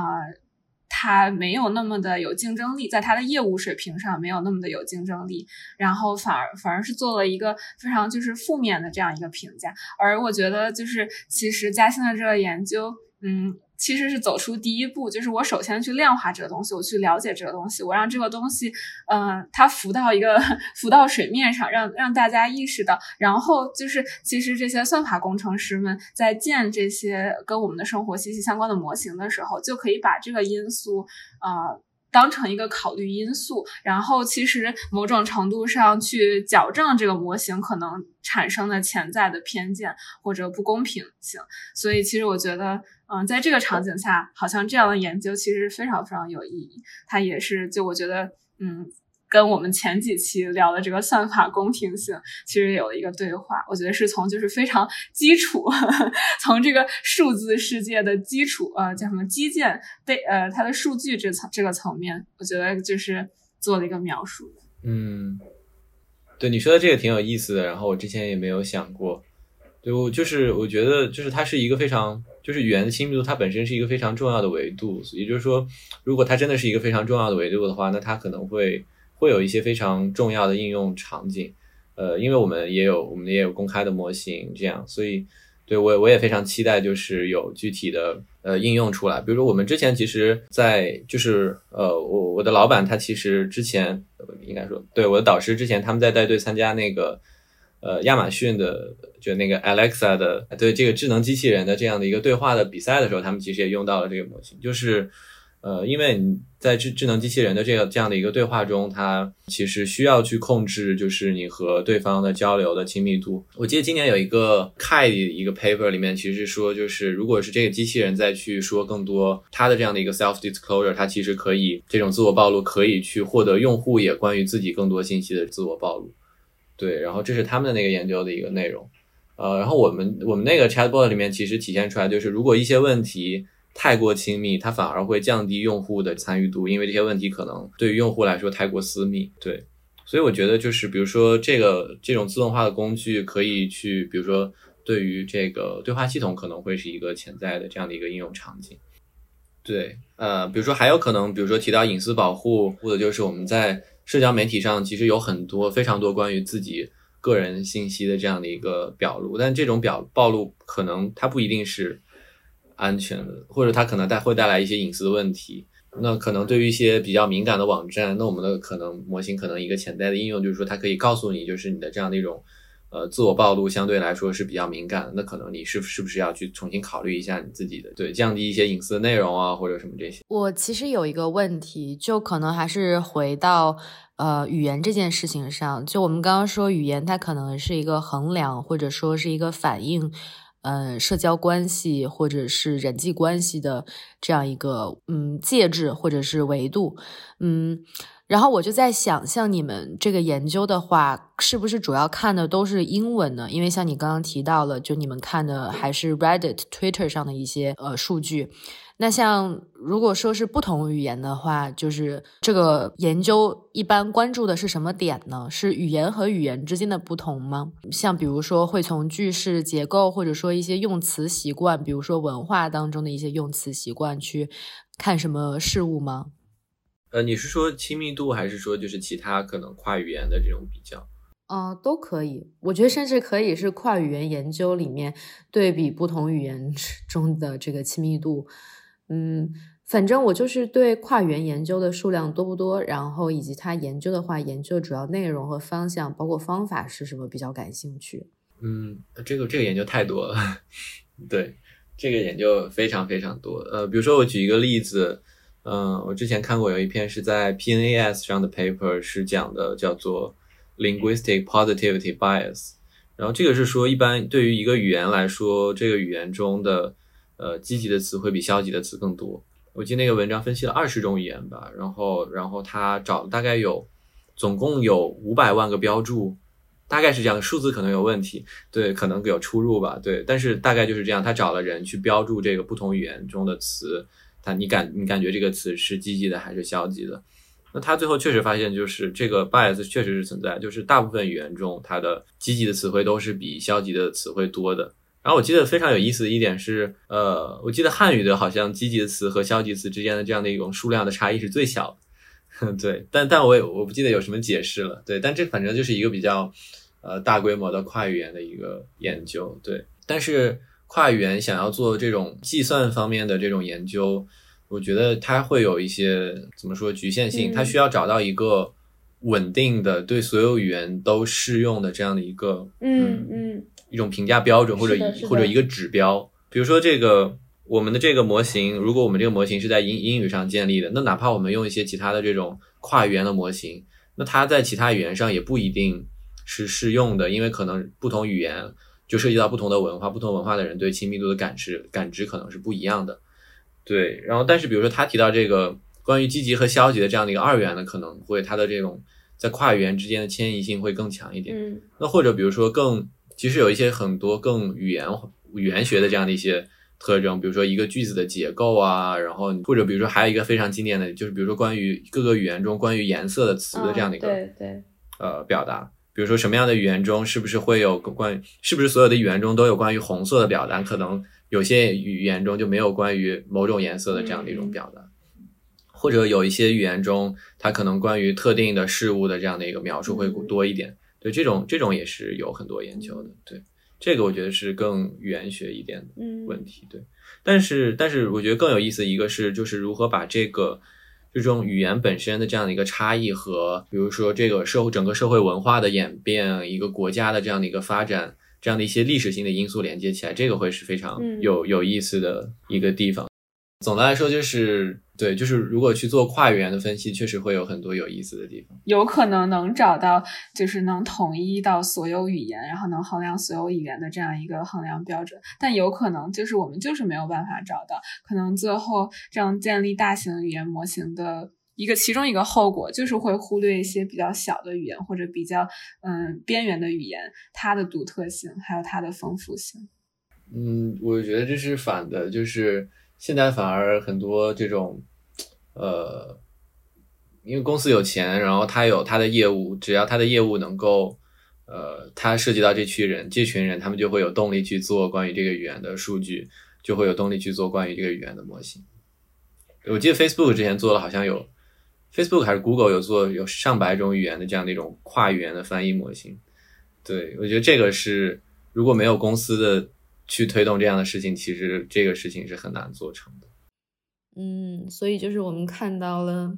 他没有那么的有竞争力，在他的业务水平上没有那么的有竞争力，然后反而反而是做了一个非常就是负面的这样一个评价。而我觉得就是其实嘉兴的这个研究，嗯。其实是走出第一步，就是我首先去量化这个东西，我去了解这个东西，我让这个东西，嗯，它浮到一个 浮到水面上，让让大家意识到。然后就是，其实这些算法工程师们在建这些跟我们的生活息息相关的模型的时候，就可以把这个因素，呃。当成一个考虑因素，然后其实某种程度上去矫正这个模型可能产生的潜在的偏见或者不公平性。所以，其实我觉得，嗯，在这个场景下，好像这样的研究其实非常非常有意义。它也是，就我觉得，嗯。跟我们前几期聊的这个算法公平性，其实有了一个对话。我觉得是从就是非常基础，从这个数字世界的基础，呃，叫什么基建对，呃，它的数据这层这个层面，我觉得就是做了一个描述。嗯，对你说的这个挺有意思的。然后我之前也没有想过，对我就是我觉得就是它是一个非常就是语言的亲密度，它本身是一个非常重要的维度。也就是说，如果它真的是一个非常重要的维度的话，那它可能会。会有一些非常重要的应用场景，呃，因为我们也有我们也有公开的模型，这样，所以对我我也非常期待，就是有具体的呃应用出来。比如说，我们之前其实，在就是呃，我我的老板他其实之前应该说，对我的导师之前他们在带队参加那个呃亚马逊的就那个 Alexa 的对这个智能机器人的这样的一个对话的比赛的时候，他们其实也用到了这个模型，就是。呃，因为你在智智能机器人的这个这样的一个对话中，它其实需要去控制，就是你和对方的交流的亲密度。我记得今年有一个 Kai 一个 paper 里面，其实说，就是如果是这个机器人再去说更多它的这样的一个 self disclosure，它其实可以这种自我暴露可以去获得用户也关于自己更多信息的自我暴露。对，然后这是他们的那个研究的一个内容。呃，然后我们我们那个 chatbot 里面其实体现出来就是，如果一些问题太过亲密，它反而会降低用户的参与度，因为这些问题可能对于用户来说太过私密。对，所以我觉得就是，比如说这个这种自动化的工具可以去，比如说对于这个对话系统可能会是一个潜在的这样的一个应用场景。对，呃，比如说还有可能，比如说提到隐私保护，或者就是我们在社交媒体上其实有很多非常多关于自己。个人信息的这样的一个表露，但这种表暴露可能它不一定是安全的，或者它可能带会带来一些隐私的问题。那可能对于一些比较敏感的网站，那我们的可能模型可能一个潜在的应用就是说，它可以告诉你，就是你的这样的一种呃自我暴露相对来说是比较敏感，那可能你是是不是要去重新考虑一下你自己的对降低一些隐私的内容啊，或者什么这些。我其实有一个问题，就可能还是回到。呃，语言这件事情上，就我们刚刚说，语言它可能是一个衡量，或者说是一个反映，嗯，社交关系或者是人际关系的这样一个嗯介质或者是维度，嗯，然后我就在想，像你们这个研究的话，是不是主要看的都是英文呢？因为像你刚刚提到了，就你们看的还是 Reddit、Twitter 上的一些呃数据。那像如果说是不同语言的话，就是这个研究一般关注的是什么点呢？是语言和语言之间的不同吗？像比如说会从句式结构，或者说一些用词习惯，比如说文化当中的一些用词习惯去看什么事物吗？呃，你是说亲密度，还是说就是其他可能跨语言的这种比较？啊，都可以。我觉得甚至可以是跨语言研究里面对比不同语言中的这个亲密度。嗯，反正我就是对跨语言研究的数量多不多，然后以及它研究的话，研究主要内容和方向，包括方法是什么比较感兴趣。嗯，这个这个研究太多了，对，这个研究非常非常多。呃，比如说我举一个例子，嗯，我之前看过有一篇是在 PNAS 上的 paper，是讲的叫做 linguistic positivity bias，然后这个是说一般对于一个语言来说，这个语言中的。呃，积极的词会比消极的词更多。我记得那个文章分析了二十种语言吧，然后，然后他找大概有，总共有五百万个标注，大概是这样数字可能有问题，对，可能有出入吧，对，但是大概就是这样。他找了人去标注这个不同语言中的词，他你感你感觉这个词是积极的还是消极的？那他最后确实发现，就是这个 bias 确实是存在，就是大部分语言中它的积极的词汇都是比消极的词汇多的。然后我记得非常有意思的一点是，呃，我记得汉语的好像积极的词和消极词之间的这样的一种数量的差异是最小的，对，但但我也我不记得有什么解释了，对，但这反正就是一个比较呃大规模的跨语言的一个研究，对，但是跨语言想要做这种计算方面的这种研究，我觉得它会有一些怎么说局限性，它需要找到一个稳定的对所有语言都适用的这样的一个，嗯嗯。一种评价标准或者或者一个指标，比如说这个我们的这个模型，如果我们这个模型是在英英语上建立的，那哪怕我们用一些其他的这种跨语言的模型，那它在其他语言上也不一定是适用的，因为可能不同语言就涉及到不同的文化，不同文化的人对亲密度的感知感知可能是不一样的。对，然后但是比如说他提到这个关于积极和消极的这样的一个二元的，可能会它的这种在跨语言之间的迁移性会更强一点。嗯，那或者比如说更。其实有一些很多更语言语言学的这样的一些特征，比如说一个句子的结构啊，然后或者比如说还有一个非常经典的就是比如说关于各个语言中关于颜色的词的这样的一个对对呃表达，比如说什么样的语言中是不是会有关是不是所有的语言中都有关于红色的表达，可能有些语言中就没有关于某种颜色的这样的一种表达，或者有一些语言中它可能关于特定的事物的这样的一个描述会多一点。对这种这种也是有很多研究的，对这个我觉得是更语言学一点的问题，对。但是但是我觉得更有意思一个是就是如何把这个这种语言本身的这样的一个差异和比如说这个社会整个社会文化的演变，一个国家的这样的一个发展，这样的一些历史性的因素连接起来，这个会是非常有有意思的一个地方。总的来说，就是对，就是如果去做跨语言的分析，确实会有很多有意思的地方。有可能能找到，就是能统一到所有语言，然后能衡量所有语言的这样一个衡量标准。但有可能就是我们就是没有办法找到，可能最后这样建立大型语言模型的一个其中一个后果就是会忽略一些比较小的语言或者比较嗯边缘的语言，它的独特性还有它的丰富性。嗯，我觉得这是反的，就是现在反而很多这种呃，因为公司有钱，然后他有他的业务，只要他的业务能够呃，他涉及到这群人，这群人他们就会有动力去做关于这个语言的数据，就会有动力去做关于这个语言的模型。我记得 Facebook 之前做了，好像有。Facebook 还是 Google 有做有上百种语言的这样的一种跨语言的翻译模型，对我觉得这个是如果没有公司的去推动这样的事情，其实这个事情是很难做成的。嗯，所以就是我们看到了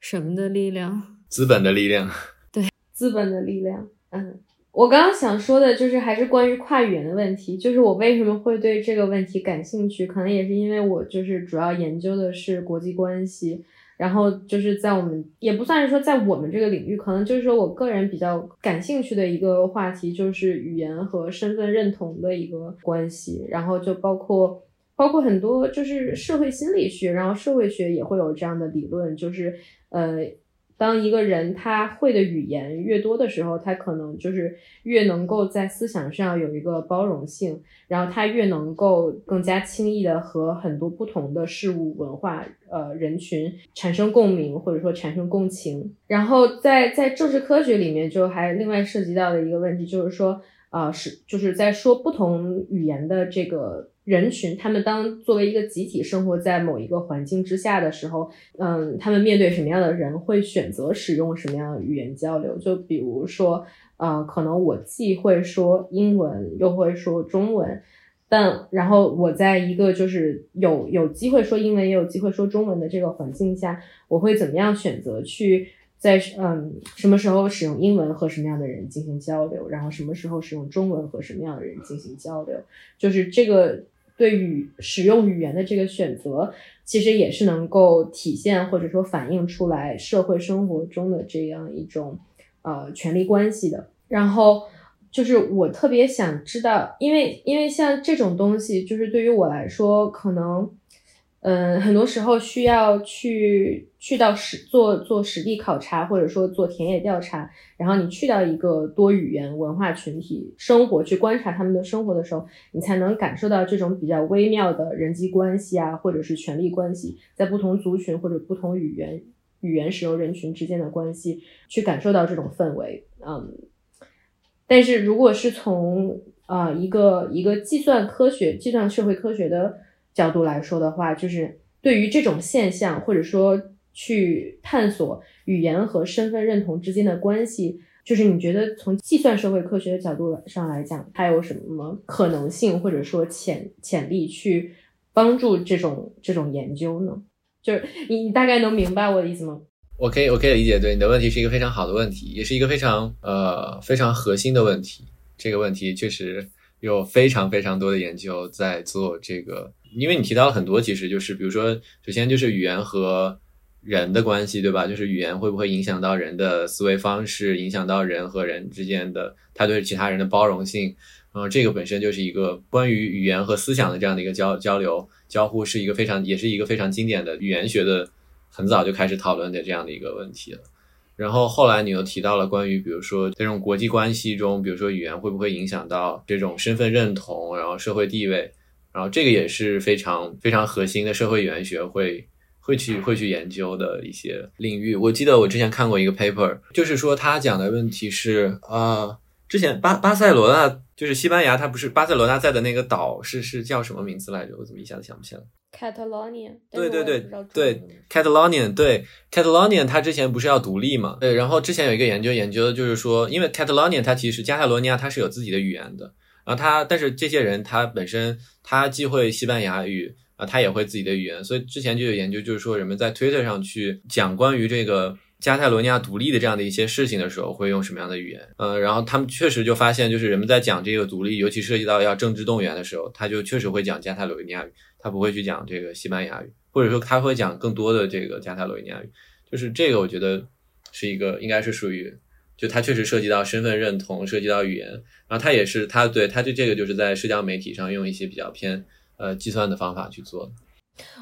什么的力量？资本的力量。对，资本的力量。嗯，我刚刚想说的就是还是关于跨语言的问题，就是我为什么会对这个问题感兴趣，可能也是因为我就是主要研究的是国际关系。然后就是在我们也不算是说在我们这个领域，可能就是说我个人比较感兴趣的一个话题，就是语言和身份认同的一个关系。然后就包括包括很多就是社会心理学，然后社会学也会有这样的理论，就是呃。当一个人他会的语言越多的时候，他可能就是越能够在思想上有一个包容性，然后他越能够更加轻易的和很多不同的事物、文化、呃人群产生共鸣，或者说产生共情。然后在在政治科学里面，就还另外涉及到的一个问题，就是说，啊是就是在说不同语言的这个。人群，他们当作为一个集体生活在某一个环境之下的时候，嗯，他们面对什么样的人，会选择使用什么样的语言交流？就比如说，呃，可能我既会说英文，又会说中文，但然后我在一个就是有有机会说英文，也有机会说中文的这个环境下，我会怎么样选择去？在嗯，什么时候使用英文和什么样的人进行交流？然后什么时候使用中文和什么样的人进行交流？就是这个对于使用语言的这个选择，其实也是能够体现或者说反映出来社会生活中的这样一种呃权力关系的。然后就是我特别想知道，因为因为像这种东西，就是对于我来说可能。嗯，很多时候需要去去到实做做实地考察，或者说做田野调查，然后你去到一个多语言文化群体生活，去观察他们的生活的时候，你才能感受到这种比较微妙的人际关系啊，或者是权力关系，在不同族群或者不同语言语言使用人群之间的关系，去感受到这种氛围。嗯，但是如果是从啊一个一个计算科学、计算社会科学的。角度来说的话，就是对于这种现象，或者说去探索语言和身份认同之间的关系，就是你觉得从计算社会科学的角度上来讲，它有什么可能性，或者说潜潜力去帮助这种这种研究呢？就是你你大概能明白我的意思吗？我可以我可以理解，对你的问题是一个非常好的问题，也是一个非常呃非常核心的问题。这个问题确实有非常非常多的研究在做这个。因为你提到了很多，其实就是比如说，首先就是语言和人的关系，对吧？就是语言会不会影响到人的思维方式，影响到人和人之间的他对其他人的包容性。然后，这个本身就是一个关于语言和思想的这样的一个交交流交互，是一个非常也是一个非常经典的语言学的很早就开始讨论的这样的一个问题了。然后后来你又提到了关于比如说这种国际关系中，比如说语言会不会影响到这种身份认同，然后社会地位。然后这个也是非常非常核心的社会语言学会会去会去研究的一些领域。我记得我之前看过一个 paper，就是说他讲的问题是啊，之前巴巴塞罗那就是西班牙，它不是巴塞罗那在的那个岛是是叫什么名字来着？我怎么一下子想不起来？Catalonia。对对对对，Catalonia 对 Catalonia，它之前不是要独立嘛？对，然后之前有一个研究研究的就是说，因为 Catalonia 它其实加泰罗尼亚它是有自己的语言的。然后他，但是这些人他本身他既会西班牙语啊，他也会自己的语言，所以之前就有研究，就是说人们在 Twitter 上去讲关于这个加泰罗尼亚独立的这样的一些事情的时候，会用什么样的语言？呃，然后他们确实就发现，就是人们在讲这个独立，尤其涉及到要政治动员的时候，他就确实会讲加泰罗尼亚语，他不会去讲这个西班牙语，或者说他会讲更多的这个加泰罗尼亚语。就是这个，我觉得是一个应该是属于。就它确实涉及到身份认同，涉及到语言，然后它也是它对它对这个就是在社交媒体上用一些比较偏呃计算的方法去做。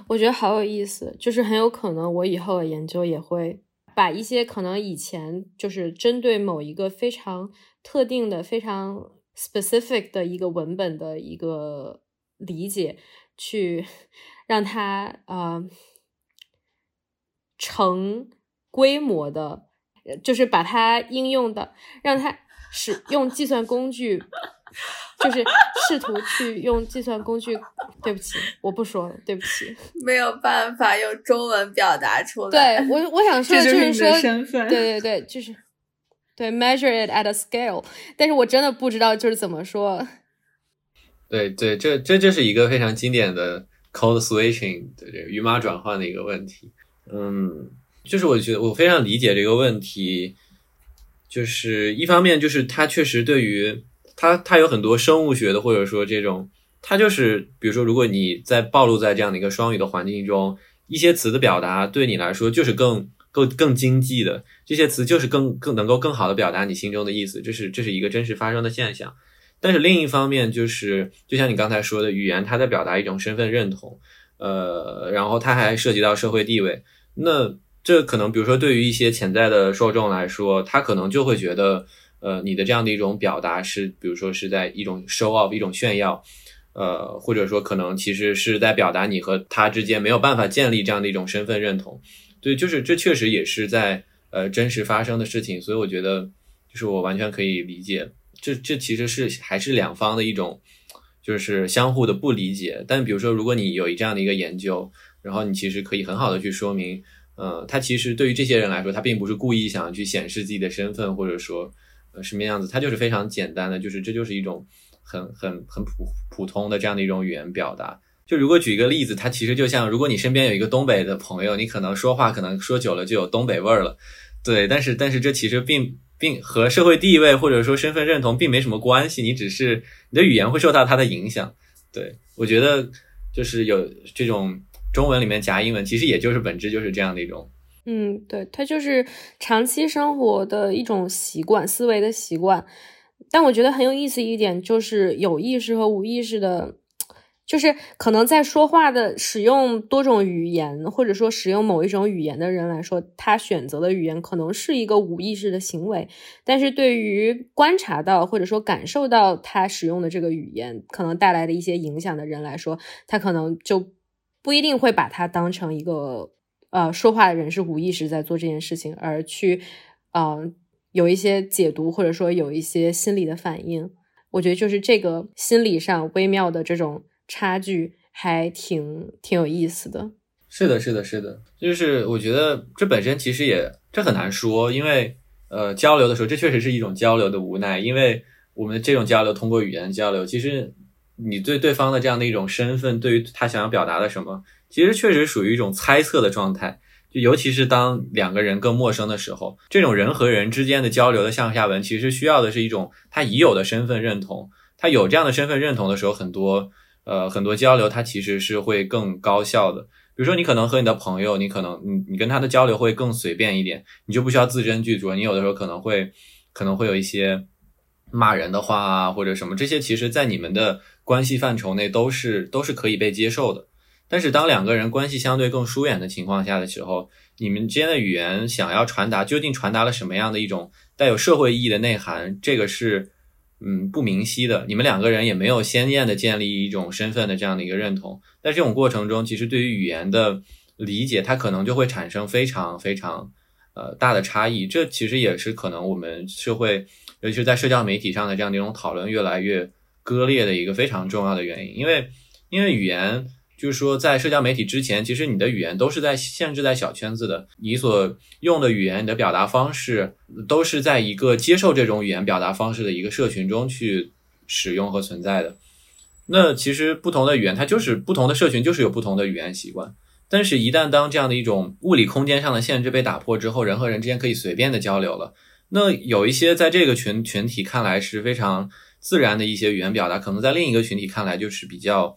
我觉得好有意思，就是很有可能我以后的研究也会把一些可能以前就是针对某一个非常特定的、非常 specific 的一个文本的一个理解，去 让它呃成规模的，就是把它应用的，让它使用计算工具。就是试图去用计算工具，对不起，我不说了，对不起，没有办法用中文表达出来。对我，我想 说的就是说，身份，对对对，就是对 measure it at a scale，但是我真的不知道就是怎么说。对对，这这就是一个非常经典的 code switching 的这个语码转换的一个问题。嗯，就是我觉得我非常理解这个问题，就是一方面就是它确实对于。它它有很多生物学的，或者说这种，它就是比如说，如果你在暴露在这样的一个双语的环境中，一些词的表达对你来说就是更更更经济的，这些词就是更更能够更好的表达你心中的意思，这是这是一个真实发生的现象。但是另一方面，就是就像你刚才说的，语言它在表达一种身份认同，呃，然后它还涉及到社会地位，那这可能比如说对于一些潜在的受众来说，他可能就会觉得。呃，你的这样的一种表达是，比如说是在一种 show off，一种炫耀，呃，或者说可能其实是在表达你和他之间没有办法建立这样的一种身份认同。对，就是这确实也是在呃真实发生的事情，所以我觉得就是我完全可以理解，这这其实是还是两方的一种就是相互的不理解。但比如说，如果你有这样的一个研究，然后你其实可以很好的去说明，呃，他其实对于这些人来说，他并不是故意想要去显示自己的身份，或者说。呃，什么样子？它就是非常简单的，就是这就是一种很很很普普通的这样的一种语言表达。就如果举一个例子，它其实就像如果你身边有一个东北的朋友，你可能说话可能说久了就有东北味儿了，对。但是但是这其实并并和社会地位或者说身份认同并没什么关系，你只是你的语言会受到它的影响。对我觉得就是有这种中文里面夹英文，其实也就是本质就是这样的一种。嗯，对，它就是长期生活的一种习惯，思维的习惯。但我觉得很有意思一点，就是有意识和无意识的，就是可能在说话的使用多种语言，或者说使用某一种语言的人来说，他选择的语言可能是一个无意识的行为。但是对于观察到或者说感受到他使用的这个语言可能带来的一些影响的人来说，他可能就不一定会把它当成一个。呃，说话的人是无意识在做这件事情，而去，呃，有一些解读或者说有一些心理的反应。我觉得就是这个心理上微妙的这种差距，还挺挺有意思的。是的，是的，是的，就是我觉得这本身其实也这很难说，因为呃，交流的时候，这确实是一种交流的无奈，因为我们这种交流通过语言交流，其实你对对方的这样的一种身份，对于他想要表达的什么。其实确实属于一种猜测的状态，就尤其是当两个人更陌生的时候，这种人和人之间的交流的上下文，其实需要的是一种他已有的身份认同。他有这样的身份认同的时候，很多呃很多交流，他其实是会更高效的。比如说，你可能和你的朋友，你可能你你跟他的交流会更随便一点，你就不需要字斟句酌。你有的时候可能会可能会有一些骂人的话啊，或者什么，这些其实在你们的关系范畴内都是都是可以被接受的。但是当两个人关系相对更疏远的情况下的时候，你们之间的语言想要传达，究竟传达了什么样的一种带有社会意义的内涵？这个是，嗯，不明晰的。你们两个人也没有鲜艳的建立一种身份的这样的一个认同。在这种过程中，其实对于语言的理解，它可能就会产生非常非常呃大的差异。这其实也是可能我们社会，尤其是在社交媒体上的这样的一种讨论越来越割裂的一个非常重要的原因。因为，因为语言。就是说，在社交媒体之前，其实你的语言都是在限制在小圈子的。你所用的语言，你的表达方式，都是在一个接受这种语言表达方式的一个社群中去使用和存在的。那其实不同的语言，它就是不同的社群，就是有不同的语言习惯。但是，一旦当这样的一种物理空间上的限制被打破之后，人和人之间可以随便的交流了。那有一些在这个群群体看来是非常自然的一些语言表达，可能在另一个群体看来就是比较。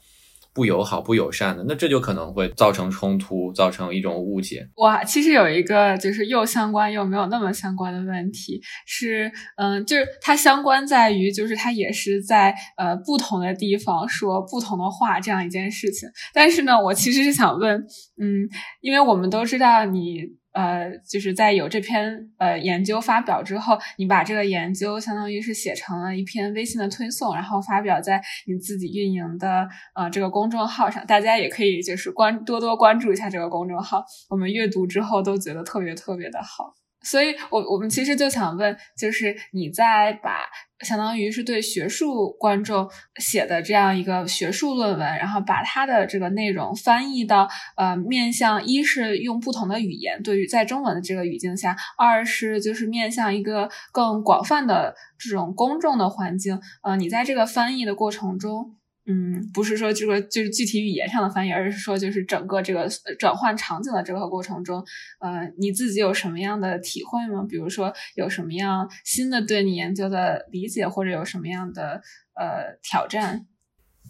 不友好、不友善的，那这就可能会造成冲突，造成一种误解。哇，其实有一个就是又相关又没有那么相关的问题是，嗯，就是它相关在于，就是它也是在呃不同的地方说不同的话这样一件事情。但是呢，我其实是想问，嗯，因为我们都知道你。呃，就是在有这篇呃研究发表之后，你把这个研究相当于是写成了一篇微信的推送，然后发表在你自己运营的呃这个公众号上，大家也可以就是关多多关注一下这个公众号，我们阅读之后都觉得特别特别的好。所以，我我们其实就想问，就是你在把相当于是对学术观众写的这样一个学术论文，然后把它的这个内容翻译到呃面向一是用不同的语言，对于在中文的这个语境下；二是就是面向一个更广泛的这种公众的环境。呃，你在这个翻译的过程中。嗯，不是说这个就是具体语言上的翻译，而是说就是整个这个转换场景的这个过程中，呃，你自己有什么样的体会吗？比如说有什么样新的对你研究的理解，或者有什么样的呃挑战？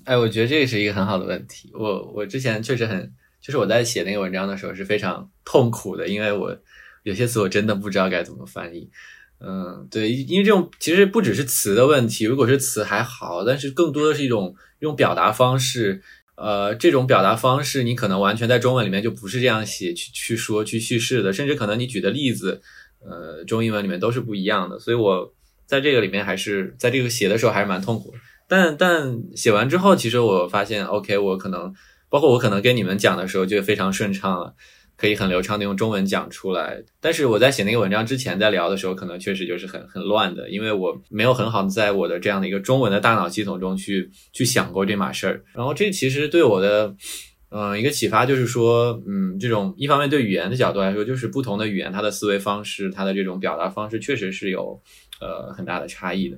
哎，我觉得这个是一个很好的问题。我我之前确实很，就是我在写那个文章的时候是非常痛苦的，因为我有些词我真的不知道该怎么翻译。嗯，对，因为这种其实不只是词的问题，如果是词还好，但是更多的是一种。用表达方式，呃，这种表达方式你可能完全在中文里面就不是这样写去去说去叙事的，甚至可能你举的例子，呃，中英文里面都是不一样的。所以我在这个里面还是在这个写的时候还是蛮痛苦的。但但写完之后，其实我发现，OK，我可能包括我可能跟你们讲的时候就非常顺畅了。可以很流畅的用中文讲出来，但是我在写那个文章之前，在聊的时候，可能确实就是很很乱的，因为我没有很好的在我的这样的一个中文的大脑系统中去去想过这码事儿。然后这其实对我的，嗯，一个启发就是说，嗯，这种一方面对语言的角度来说，就是不同的语言它的思维方式，它的这种表达方式确实是有呃很大的差异的。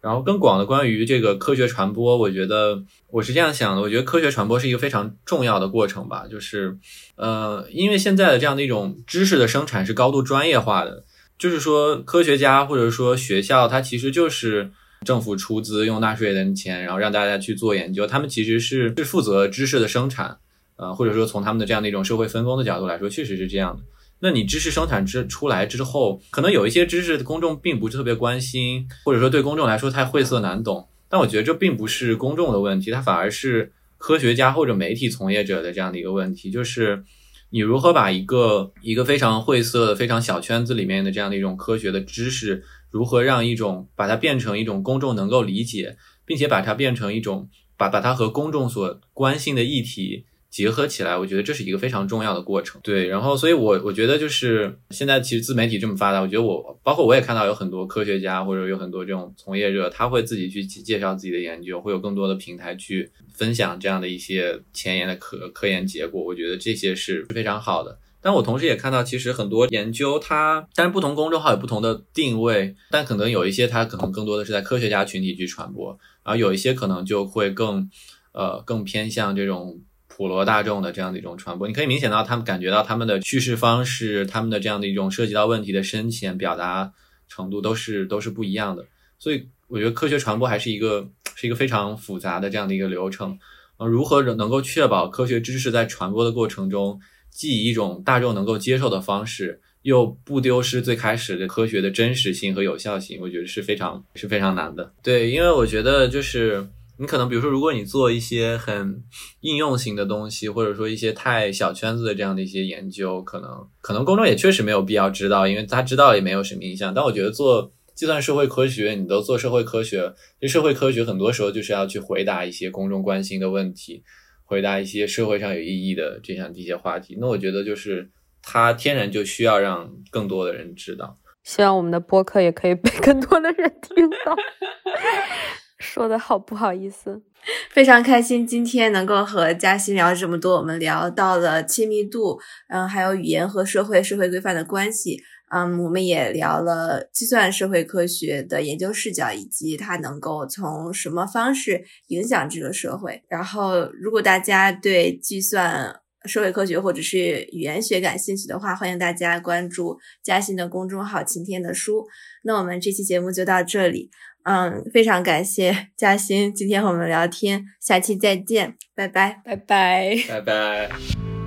然后更广的关于这个科学传播，我觉得我是这样想的，我觉得科学传播是一个非常重要的过程吧，就是，呃，因为现在的这样的一种知识的生产是高度专业化的，就是说科学家或者说学校，它其实就是政府出资用纳税人的钱，然后让大家去做研究，他们其实是是负责知识的生产，呃，或者说从他们的这样的一种社会分工的角度来说，确实是这样的。那你知识生产之出来之后，可能有一些知识公众并不是特别关心，或者说对公众来说太晦涩难懂。但我觉得这并不是公众的问题，它反而是科学家或者媒体从业者的这样的一个问题，就是你如何把一个一个非常晦涩、非常小圈子里面的这样的一种科学的知识，如何让一种把它变成一种公众能够理解，并且把它变成一种把把它和公众所关心的议题。结合起来，我觉得这是一个非常重要的过程。对，然后，所以，我我觉得就是现在其实自媒体这么发达，我觉得我包括我也看到有很多科学家或者有很多这种从业者，他会自己去介绍自己的研究，会有更多的平台去分享这样的一些前沿的科科研结果。我觉得这些是非常好的。但我同时也看到，其实很多研究它，但是不同公众号有不同的定位，但可能有一些它可能更多的是在科学家群体去传播，然后有一些可能就会更呃更偏向这种。普罗大众的这样的一种传播，你可以明显到他们感觉到他们的叙事方式，他们的这样的一种涉及到问题的深浅表达程度都是都是不一样的。所以我觉得科学传播还是一个是一个非常复杂的这样的一个流程。呃，如何能够确保科学知识在传播的过程中，既以一种大众能够接受的方式，又不丢失最开始的科学的真实性和有效性？我觉得是非常是非常难的。对，因为我觉得就是。你可能比如说，如果你做一些很应用型的东西，或者说一些太小圈子的这样的一些研究，可能可能公众也确实没有必要知道，因为他知道也没有什么影响。但我觉得做计算社会科学，你都做社会科学，这社会科学很多时候就是要去回答一些公众关心的问题，回答一些社会上有意义的这样的一些话题。那我觉得就是它天然就需要让更多的人知道。希望我们的播客也可以被更多的人听到。说的好不好意思，非常开心今天能够和嘉欣聊这么多。我们聊到了亲密度，嗯，还有语言和社会社会规范的关系，嗯，我们也聊了计算社会科学的研究视角，以及它能够从什么方式影响这个社会。然后，如果大家对计算社会科学或者是语言学感兴趣的话，欢迎大家关注嘉欣的公众号“晴天的书”。那我们这期节目就到这里，嗯，非常感谢嘉欣今天和我们聊天，下期再见，拜拜，拜拜，拜拜。